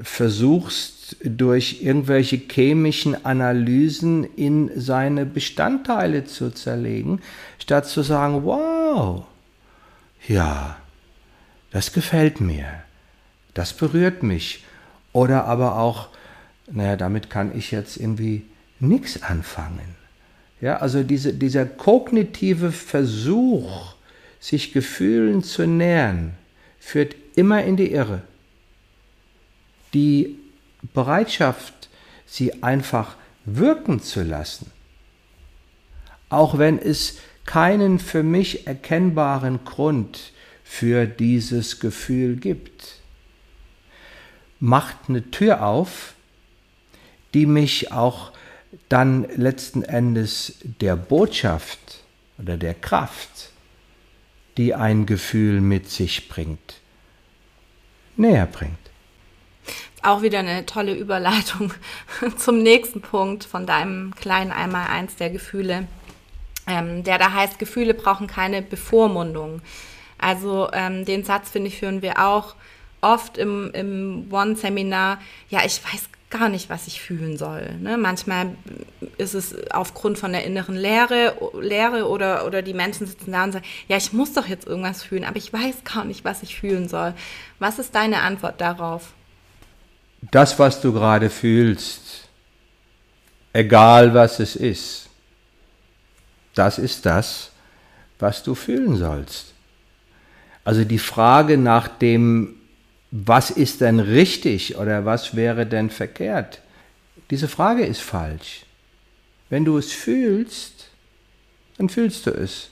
versuchst durch irgendwelche chemischen Analysen in seine Bestandteile zu zerlegen, statt zu sagen, wow, ja, das gefällt mir, das berührt mich. Oder aber auch, naja, damit kann ich jetzt irgendwie nichts anfangen. Ja, also diese, dieser kognitive Versuch, sich Gefühlen zu nähern, führt immer in die Irre. Die Bereitschaft, sie einfach wirken zu lassen, auch wenn es keinen für mich erkennbaren Grund für dieses Gefühl gibt, macht eine Tür auf, die mich auch dann letzten Endes der Botschaft oder der Kraft, die ein Gefühl mit sich bringt, näher bringt. Auch wieder eine tolle Überleitung zum nächsten Punkt von deinem kleinen Einmaleins der Gefühle, ähm, der da heißt, Gefühle brauchen keine Bevormundung. Also ähm, den Satz, finde ich, führen wir auch oft im, im One-Seminar. Ja, ich weiß gar nicht, was ich fühlen soll. Ne? Manchmal ist es aufgrund von der inneren Leere, Leere oder, oder die Menschen sitzen da und sagen, ja, ich muss doch jetzt irgendwas fühlen, aber ich weiß gar nicht, was ich fühlen soll. Was ist deine Antwort darauf? Das, was du gerade fühlst, egal was es ist, das ist das, was du fühlen sollst. Also die Frage nach dem was ist denn richtig oder was wäre denn verkehrt? Diese Frage ist falsch. Wenn du es fühlst, dann fühlst du es.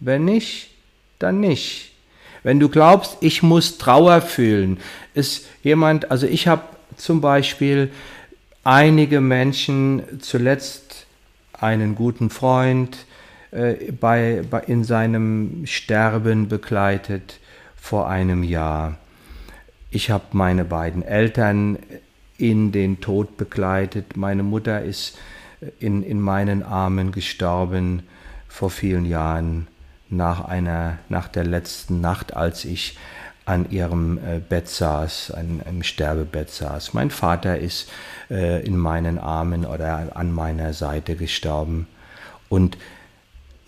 Wenn nicht, dann nicht. Wenn du glaubst, ich muss Trauer fühlen, ist jemand, also ich habe zum Beispiel einige Menschen, zuletzt einen guten Freund, äh, bei, bei, in seinem Sterben begleitet vor einem Jahr. Ich habe meine beiden Eltern in den Tod begleitet. Meine Mutter ist in, in meinen Armen gestorben vor vielen Jahren nach einer, nach der letzten Nacht, als ich an ihrem äh, Bett saß, an einem Sterbebett saß. Mein Vater ist äh, in meinen Armen oder an meiner Seite gestorben. Und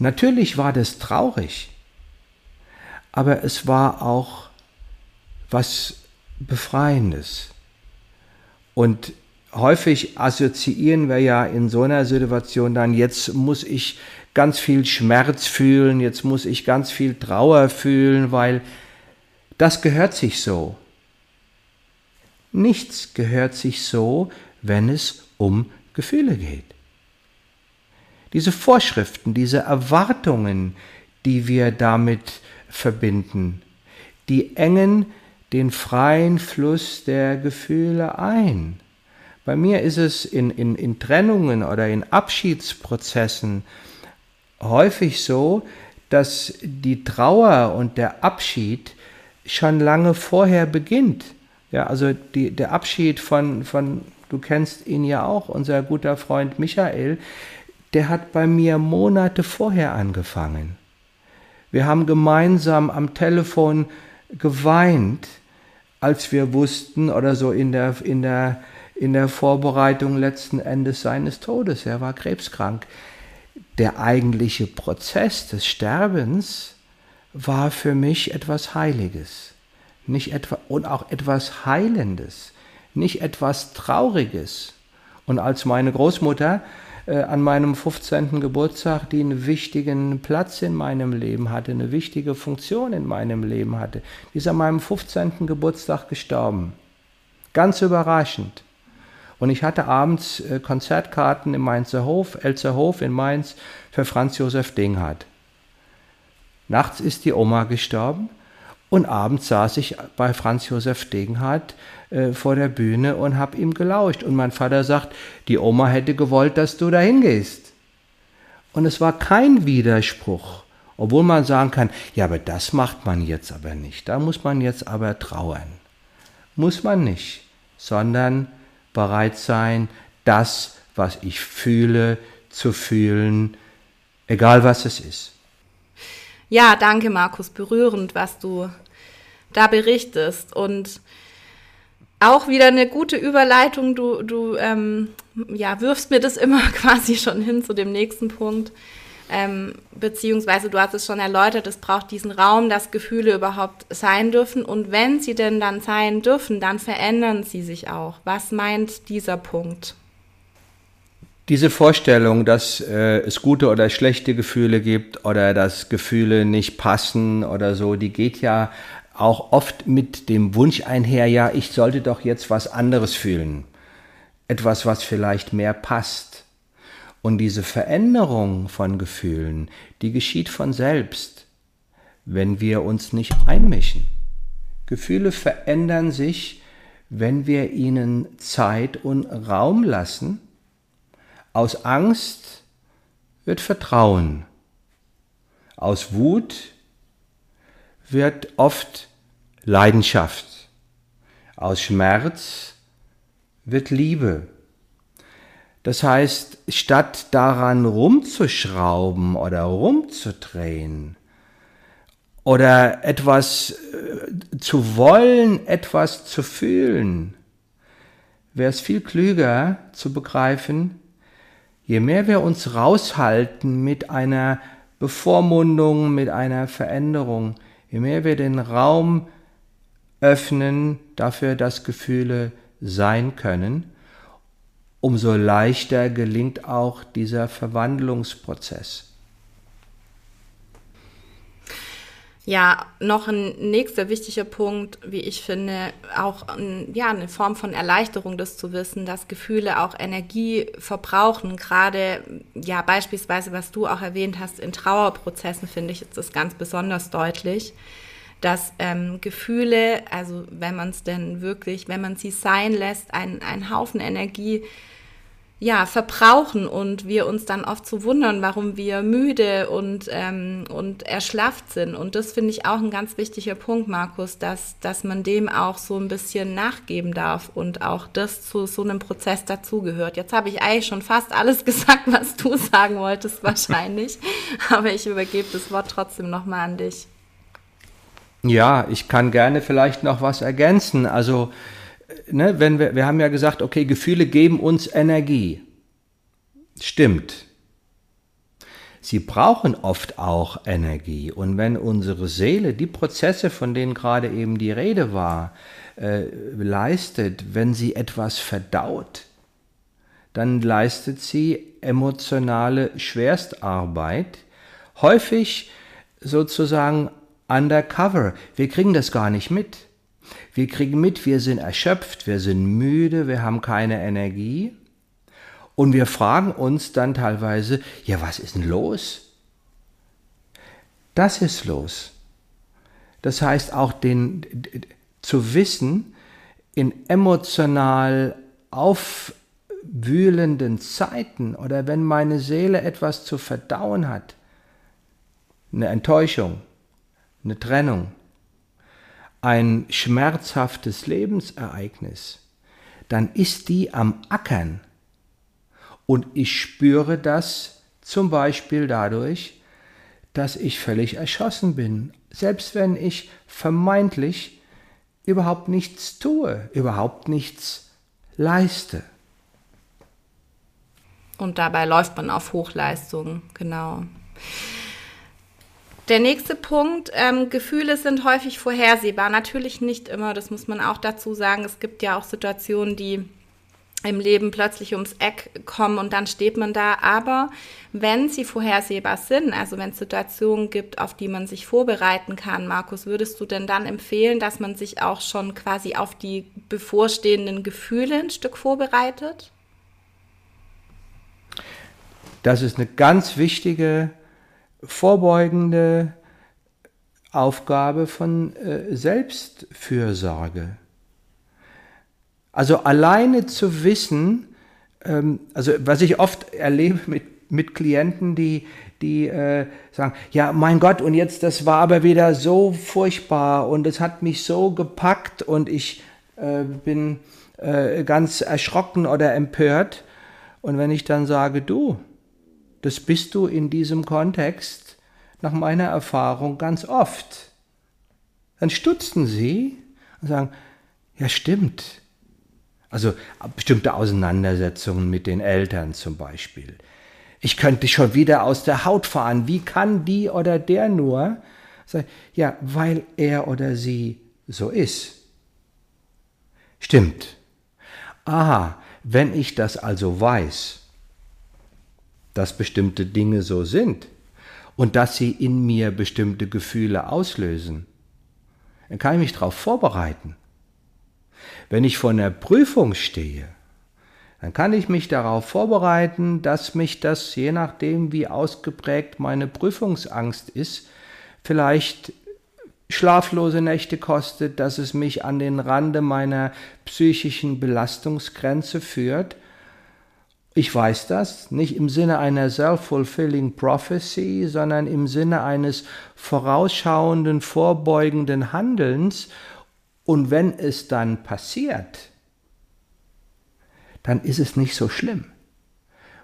natürlich war das traurig, aber es war auch was Befreiendes. Und häufig assoziieren wir ja in so einer Situation dann, jetzt muss ich ganz viel Schmerz fühlen, jetzt muss ich ganz viel Trauer fühlen, weil das gehört sich so. Nichts gehört sich so, wenn es um Gefühle geht. Diese Vorschriften, diese Erwartungen, die wir damit verbinden, die engen den freien Fluss der Gefühle ein. Bei mir ist es in, in, in Trennungen oder in Abschiedsprozessen häufig so, dass die Trauer und der Abschied schon lange vorher beginnt. Ja, also die, der Abschied von, von, du kennst ihn ja auch, unser guter Freund Michael, der hat bei mir Monate vorher angefangen. Wir haben gemeinsam am Telefon geweint, als wir wussten oder so in der, in der, in der Vorbereitung letzten Endes seines Todes. Er war krebskrank. Der eigentliche Prozess des Sterbens war für mich etwas Heiliges, nicht etwa, und auch etwas Heilendes, nicht etwas Trauriges. Und als meine Großmutter an meinem 15. Geburtstag, die einen wichtigen Platz in meinem Leben hatte, eine wichtige Funktion in meinem Leben hatte. Die ist an meinem 15. Geburtstag gestorben. Ganz überraschend. Und ich hatte abends äh, Konzertkarten im Mainzer Hof, Elzer Hof in Mainz für Franz Josef Dinghardt. Nachts ist die Oma gestorben und abends saß ich bei Franz Josef Degenhardt äh, vor der Bühne und habe ihm gelauscht. Und mein Vater sagt, die Oma hätte gewollt, dass du dahin gehst. Und es war kein Widerspruch, obwohl man sagen kann, ja, aber das macht man jetzt aber nicht. Da muss man jetzt aber trauern. Muss man nicht, sondern bereit sein, das, was ich fühle, zu fühlen, egal was es ist. Ja, danke Markus, berührend, was du da berichtest. Und auch wieder eine gute Überleitung. Du, du ähm, ja, wirfst mir das immer quasi schon hin zu dem nächsten Punkt. Ähm, beziehungsweise du hast es schon erläutert, es braucht diesen Raum, dass Gefühle überhaupt sein dürfen. Und wenn sie denn dann sein dürfen, dann verändern sie sich auch. Was meint dieser Punkt? Diese Vorstellung, dass äh, es gute oder schlechte Gefühle gibt oder dass Gefühle nicht passen oder so, die geht ja auch oft mit dem Wunsch einher, ja, ich sollte doch jetzt was anderes fühlen. Etwas, was vielleicht mehr passt. Und diese Veränderung von Gefühlen, die geschieht von selbst, wenn wir uns nicht einmischen. Gefühle verändern sich, wenn wir ihnen Zeit und Raum lassen aus Angst wird Vertrauen. Aus Wut wird oft Leidenschaft. Aus Schmerz wird Liebe. Das heißt, statt daran rumzuschrauben oder rumzudrehen oder etwas äh, zu wollen, etwas zu fühlen, wäre es viel klüger zu begreifen, je mehr wir uns raushalten mit einer Bevormundung, mit einer Veränderung, je mehr wir den Raum öffnen dafür, dass Gefühle sein können, umso leichter gelingt auch dieser Verwandlungsprozess. Ja, noch ein nächster wichtiger Punkt, wie ich finde, auch ja, eine Form von Erleichterung, das zu wissen, dass Gefühle auch Energie verbrauchen. Gerade, ja, beispielsweise, was du auch erwähnt hast, in Trauerprozessen finde ich, ist das ganz besonders deutlich, dass ähm, Gefühle, also wenn man es denn wirklich, wenn man sie sein lässt, ein Haufen Energie ja, verbrauchen und wir uns dann oft zu so wundern, warum wir müde und, ähm, und erschlafft sind. Und das finde ich auch ein ganz wichtiger Punkt, Markus, dass, dass man dem auch so ein bisschen nachgeben darf und auch das zu so einem Prozess dazugehört. Jetzt habe ich eigentlich schon fast alles gesagt, was du sagen wolltest, wahrscheinlich. Aber ich übergebe das Wort trotzdem nochmal an dich. Ja, ich kann gerne vielleicht noch was ergänzen. Also, ne, wenn wir, wir haben ja gesagt, okay, Gefühle geben uns Energie. Stimmt. Sie brauchen oft auch Energie. Und wenn unsere Seele die Prozesse, von denen gerade eben die Rede war, äh, leistet, wenn sie etwas verdaut, dann leistet sie emotionale Schwerstarbeit, häufig sozusagen undercover. Wir kriegen das gar nicht mit. Wir kriegen mit, wir sind erschöpft, wir sind müde, wir haben keine Energie. Und wir fragen uns dann teilweise, ja, was ist denn los? Das ist los. Das heißt auch den, zu wissen, in emotional aufwühlenden Zeiten oder wenn meine Seele etwas zu verdauen hat, eine Enttäuschung, eine Trennung, ein schmerzhaftes Lebensereignis, dann ist die am Ackern. Und ich spüre das zum Beispiel dadurch, dass ich völlig erschossen bin, selbst wenn ich vermeintlich überhaupt nichts tue, überhaupt nichts leiste. Und dabei läuft man auf Hochleistung, genau. Der nächste Punkt, ähm, Gefühle sind häufig vorhersehbar. Natürlich nicht immer, das muss man auch dazu sagen. Es gibt ja auch Situationen, die im Leben plötzlich ums Eck kommen und dann steht man da. Aber wenn sie vorhersehbar sind, also wenn es Situationen gibt, auf die man sich vorbereiten kann, Markus, würdest du denn dann empfehlen, dass man sich auch schon quasi auf die bevorstehenden Gefühle ein Stück vorbereitet? Das ist eine ganz wichtige vorbeugende Aufgabe von äh, Selbstfürsorge. Also alleine zu wissen, ähm, also was ich oft erlebe mit, mit Klienten, die, die äh, sagen, ja, mein Gott, und jetzt, das war aber wieder so furchtbar und es hat mich so gepackt und ich äh, bin ganz erschrocken oder empört. Und wenn ich dann sage, du, das bist du in diesem Kontext nach meiner Erfahrung ganz oft. Dann stutzen sie und sagen, ja stimmt. Also bestimmte Auseinandersetzungen mit den Eltern zum Beispiel. Ich könnte schon wieder aus der Haut fahren. Wie kann die oder der nur? Ja, weil er oder sie so ist. Stimmt. Aha, wenn ich das also weiß, dass bestimmte Dinge so sind und dass sie in mir bestimmte Gefühle auslösen, dann kann ich mich darauf vorbereiten. Wenn ich vor einer Prüfung stehe, dann kann ich mich darauf vorbereiten, dass mich das, je nachdem wie ausgeprägt meine Prüfungsangst ist, vielleicht schlaflose Nächte kostet, dass es mich an den Rande meiner psychischen Belastungsgrenze führt ich weiß das nicht im Sinne einer self-fulfilling prophecy, sondern im Sinne eines vorausschauenden, vorbeugenden Handelns. Und wenn es dann passiert, dann ist es nicht so schlimm,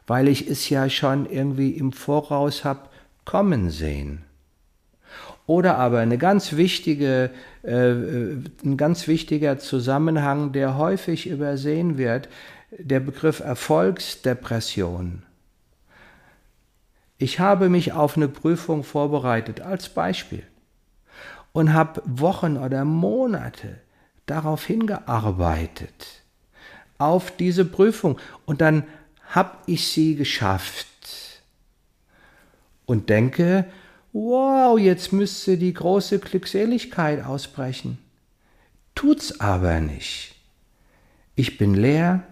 weil ich es ja schon irgendwie im Voraus habe kommen sehen. Oder aber eine ganz wichtige, äh, ein ganz wichtiger Zusammenhang, der häufig übersehen wird, der Begriff Erfolgsdepression. Ich habe mich auf eine Prüfung vorbereitet als Beispiel und habe Wochen oder Monate darauf hingearbeitet, auf diese Prüfung. Und dann habe ich sie geschafft und denke, wow, jetzt müsste die große Glückseligkeit ausbrechen. Tut's aber nicht. Ich bin leer,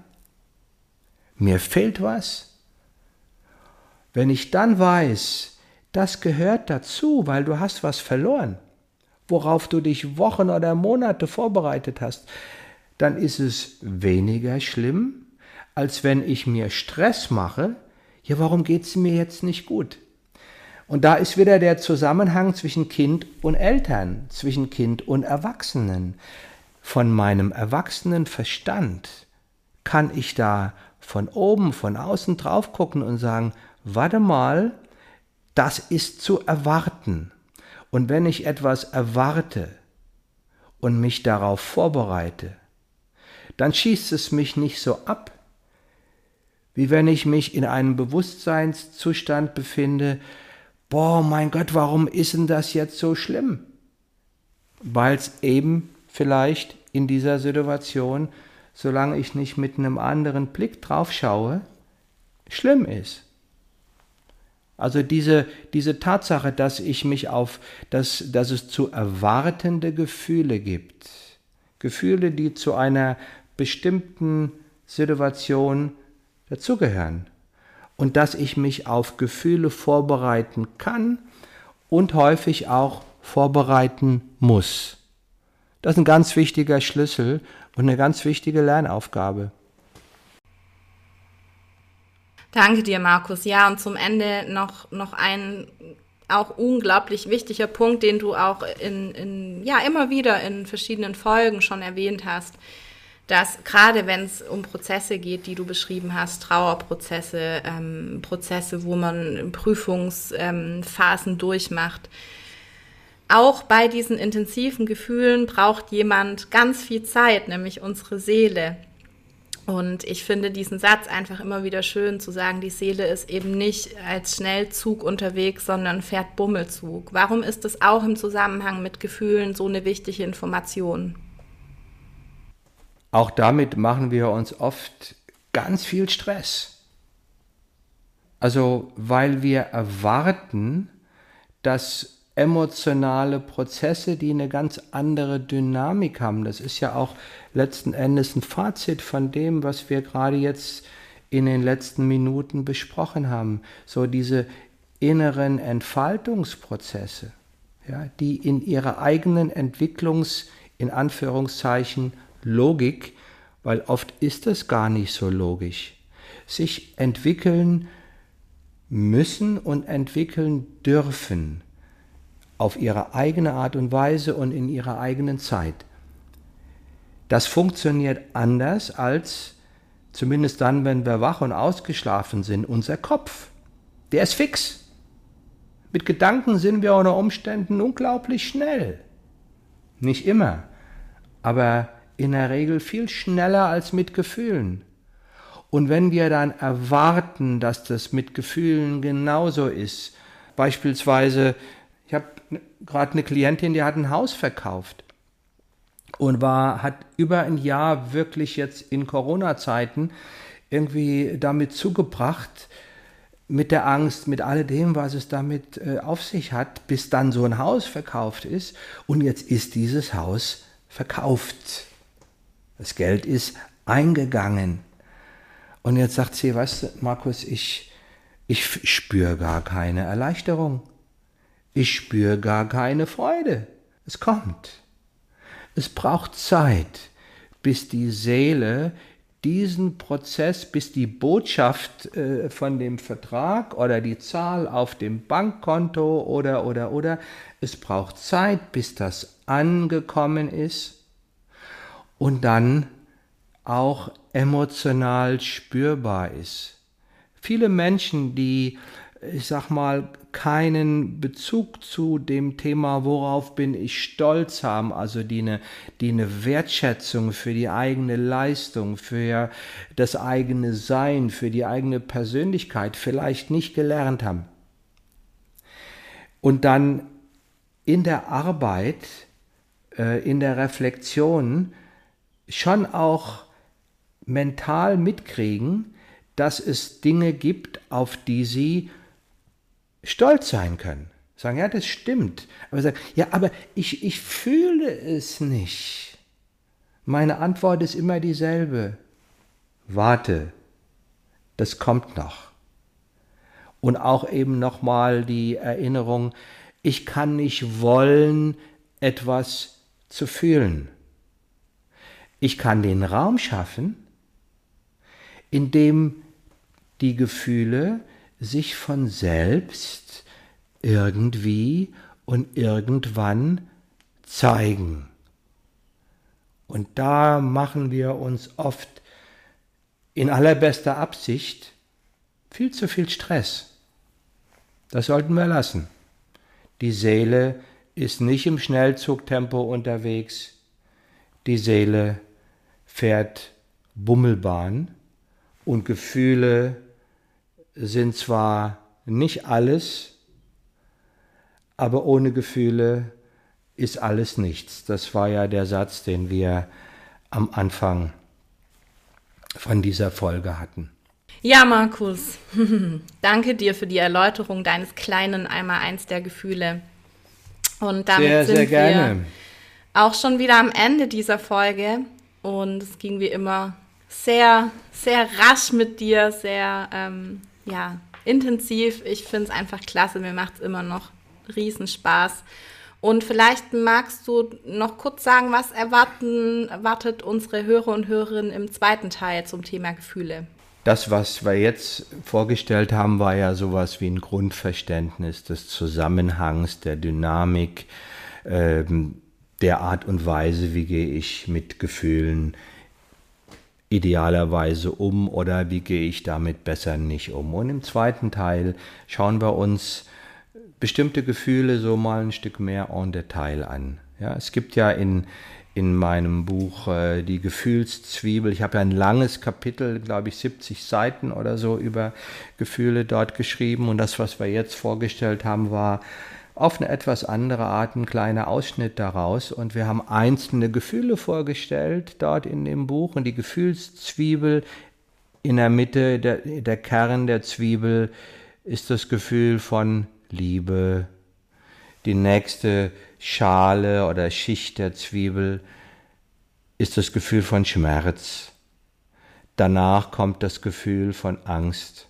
mir fehlt was. Wenn ich dann weiß, das gehört dazu, weil du hast was verloren, worauf du dich Wochen oder Monate vorbereitet hast, dann ist es weniger schlimm, als wenn ich mir Stress mache, ja, warum geht es mir jetzt nicht gut? Und da ist wieder der Zusammenhang zwischen Kind und Eltern, zwischen Kind und Erwachsenen. Von meinem erwachsenen Verstand kann ich da von oben, von außen drauf gucken und sagen, warte mal, das ist zu erwarten. Und wenn ich etwas erwarte und mich darauf vorbereite, dann schießt es mich nicht so ab, wie wenn ich mich in einem Bewusstseinszustand befinde, boah, mein Gott, warum ist denn das jetzt so schlimm? Weil es eben vielleicht in dieser Situation, solange ich nicht mit einem anderen Blick drauf schaue, schlimm ist. Also diese, diese Tatsache, dass ich mich auf, dass, dass es zu erwartende Gefühle gibt, Gefühle, die zu einer bestimmten Situation dazugehören und dass ich mich auf Gefühle vorbereiten kann und häufig auch vorbereiten muss. Das ist ein ganz wichtiger Schlüssel und eine ganz wichtige Lernaufgabe. Danke dir, Markus. Ja, und zum Ende noch, noch ein auch unglaublich wichtiger Punkt, den du auch in, in, ja, immer wieder in verschiedenen Folgen schon erwähnt hast, dass gerade wenn es um Prozesse geht, die du beschrieben hast, Trauerprozesse, ähm, Prozesse, wo man Prüfungsphasen ähm, durchmacht, auch bei diesen intensiven Gefühlen braucht jemand ganz viel Zeit, nämlich unsere Seele. Und ich finde diesen Satz einfach immer wieder schön zu sagen, die Seele ist eben nicht als Schnellzug unterwegs, sondern fährt Bummelzug. Warum ist das auch im Zusammenhang mit Gefühlen so eine wichtige Information? Auch damit machen wir uns oft ganz viel Stress. Also weil wir erwarten, dass emotionale Prozesse, die eine ganz andere Dynamik haben. Das ist ja auch letzten Endes ein Fazit von dem, was wir gerade jetzt in den letzten Minuten besprochen haben. So diese inneren Entfaltungsprozesse, ja, die in ihrer eigenen Entwicklungs, in Anführungszeichen, Logik, weil oft ist es gar nicht so logisch, sich entwickeln müssen und entwickeln dürfen auf ihre eigene Art und Weise und in ihrer eigenen Zeit. Das funktioniert anders als, zumindest dann, wenn wir wach und ausgeschlafen sind, unser Kopf. Der ist fix. Mit Gedanken sind wir unter Umständen unglaublich schnell. Nicht immer, aber in der Regel viel schneller als mit Gefühlen. Und wenn wir dann erwarten, dass das mit Gefühlen genauso ist, beispielsweise gerade eine Klientin, die hat ein Haus verkauft und war, hat über ein Jahr wirklich jetzt in Corona-Zeiten irgendwie damit zugebracht, mit der Angst, mit alledem, was es damit äh, auf sich hat, bis dann so ein Haus verkauft ist. Und jetzt ist dieses Haus verkauft. Das Geld ist eingegangen. Und jetzt sagt sie, weißt du, Markus, ich, ich spüre gar keine Erleichterung. Ich spüre gar keine Freude. Es kommt. Es braucht Zeit, bis die Seele diesen Prozess, bis die Botschaft äh, von dem Vertrag oder die Zahl auf dem Bankkonto oder oder oder, es braucht Zeit, bis das angekommen ist und dann auch emotional spürbar ist. Viele Menschen, die, ich sag mal, keinen Bezug zu dem Thema, worauf bin ich stolz haben, also die eine, die eine Wertschätzung für die eigene Leistung, für das eigene Sein, für die eigene Persönlichkeit vielleicht nicht gelernt haben. Und dann in der Arbeit, äh, in der Reflexion schon auch mental mitkriegen, dass es Dinge gibt, auf die sie stolz sein können. Sagen, ja, das stimmt. Aber sagen, ja, aber ich, ich fühle es nicht. Meine Antwort ist immer dieselbe. Warte, das kommt noch. Und auch eben nochmal die Erinnerung, ich kann nicht wollen, etwas zu fühlen. Ich kann den Raum schaffen, in dem die Gefühle sich von selbst irgendwie und irgendwann zeigen. Und da machen wir uns oft in allerbester Absicht viel zu viel Stress. Das sollten wir lassen. Die Seele ist nicht im Schnellzugtempo unterwegs. Die Seele fährt Bummelbahn und Gefühle sind zwar nicht alles, aber ohne Gefühle ist alles nichts. Das war ja der Satz, den wir am Anfang von dieser Folge hatten. Ja, Markus, danke dir für die Erläuterung deines kleinen Einmal-Eins der Gefühle. Und damit sehr, sind sehr wir auch schon wieder am Ende dieser Folge. Und es ging wie immer sehr, sehr rasch mit dir, sehr ähm, ja, intensiv. Ich finde es einfach klasse. Mir macht es immer noch Riesenspaß. Und vielleicht magst du noch kurz sagen, was erwarten, erwartet unsere Hörer und Hörerinnen im zweiten Teil zum Thema Gefühle? Das, was wir jetzt vorgestellt haben, war ja sowas wie ein Grundverständnis des Zusammenhangs, der Dynamik, ähm, der Art und Weise, wie gehe ich mit Gefühlen idealerweise um oder wie gehe ich damit besser nicht um. Und im zweiten Teil schauen wir uns bestimmte Gefühle so mal ein Stück mehr en Detail an. Ja, es gibt ja in, in meinem Buch äh, die Gefühlszwiebel. Ich habe ja ein langes Kapitel, glaube ich, 70 Seiten oder so über Gefühle dort geschrieben. Und das, was wir jetzt vorgestellt haben, war auf eine etwas andere Art ein kleiner Ausschnitt daraus. Und wir haben einzelne Gefühle vorgestellt dort in dem Buch. Und die Gefühlszwiebel in der Mitte, der, der Kern der Zwiebel, ist das Gefühl von Liebe. Die nächste Schale oder Schicht der Zwiebel ist das Gefühl von Schmerz. Danach kommt das Gefühl von Angst,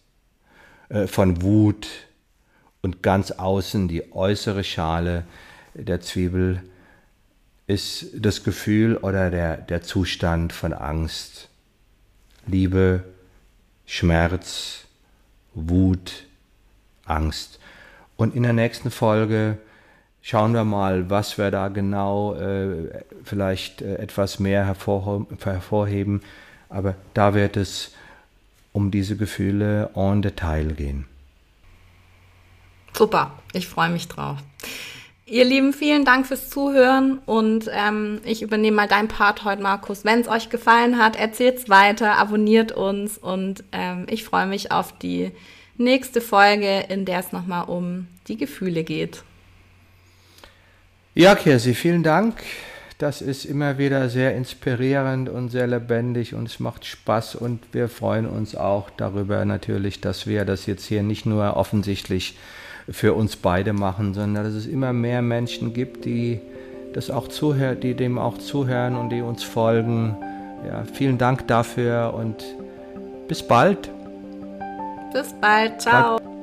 äh, von Wut, und ganz außen die äußere Schale der Zwiebel ist das Gefühl oder der, der Zustand von Angst, Liebe, Schmerz, Wut, Angst. Und in der nächsten Folge schauen wir mal, was wir da genau äh, vielleicht äh, etwas mehr hervorheben. Aber da wird es um diese Gefühle en Detail gehen. Super, ich freue mich drauf. Ihr Lieben, vielen Dank fürs Zuhören und ähm, ich übernehme mal deinen Part heute, Markus. Wenn es euch gefallen hat, erzählt es weiter, abonniert uns und ähm, ich freue mich auf die nächste Folge, in der es nochmal um die Gefühle geht. Ja, Kirsi, vielen Dank. Das ist immer wieder sehr inspirierend und sehr lebendig und es macht Spaß und wir freuen uns auch darüber natürlich, dass wir das jetzt hier nicht nur offensichtlich für uns beide machen, sondern dass es immer mehr Menschen gibt, die das auch zuhören, die dem auch zuhören und die uns folgen. Ja, vielen Dank dafür und bis bald. Bis bald. Ciao. Bye.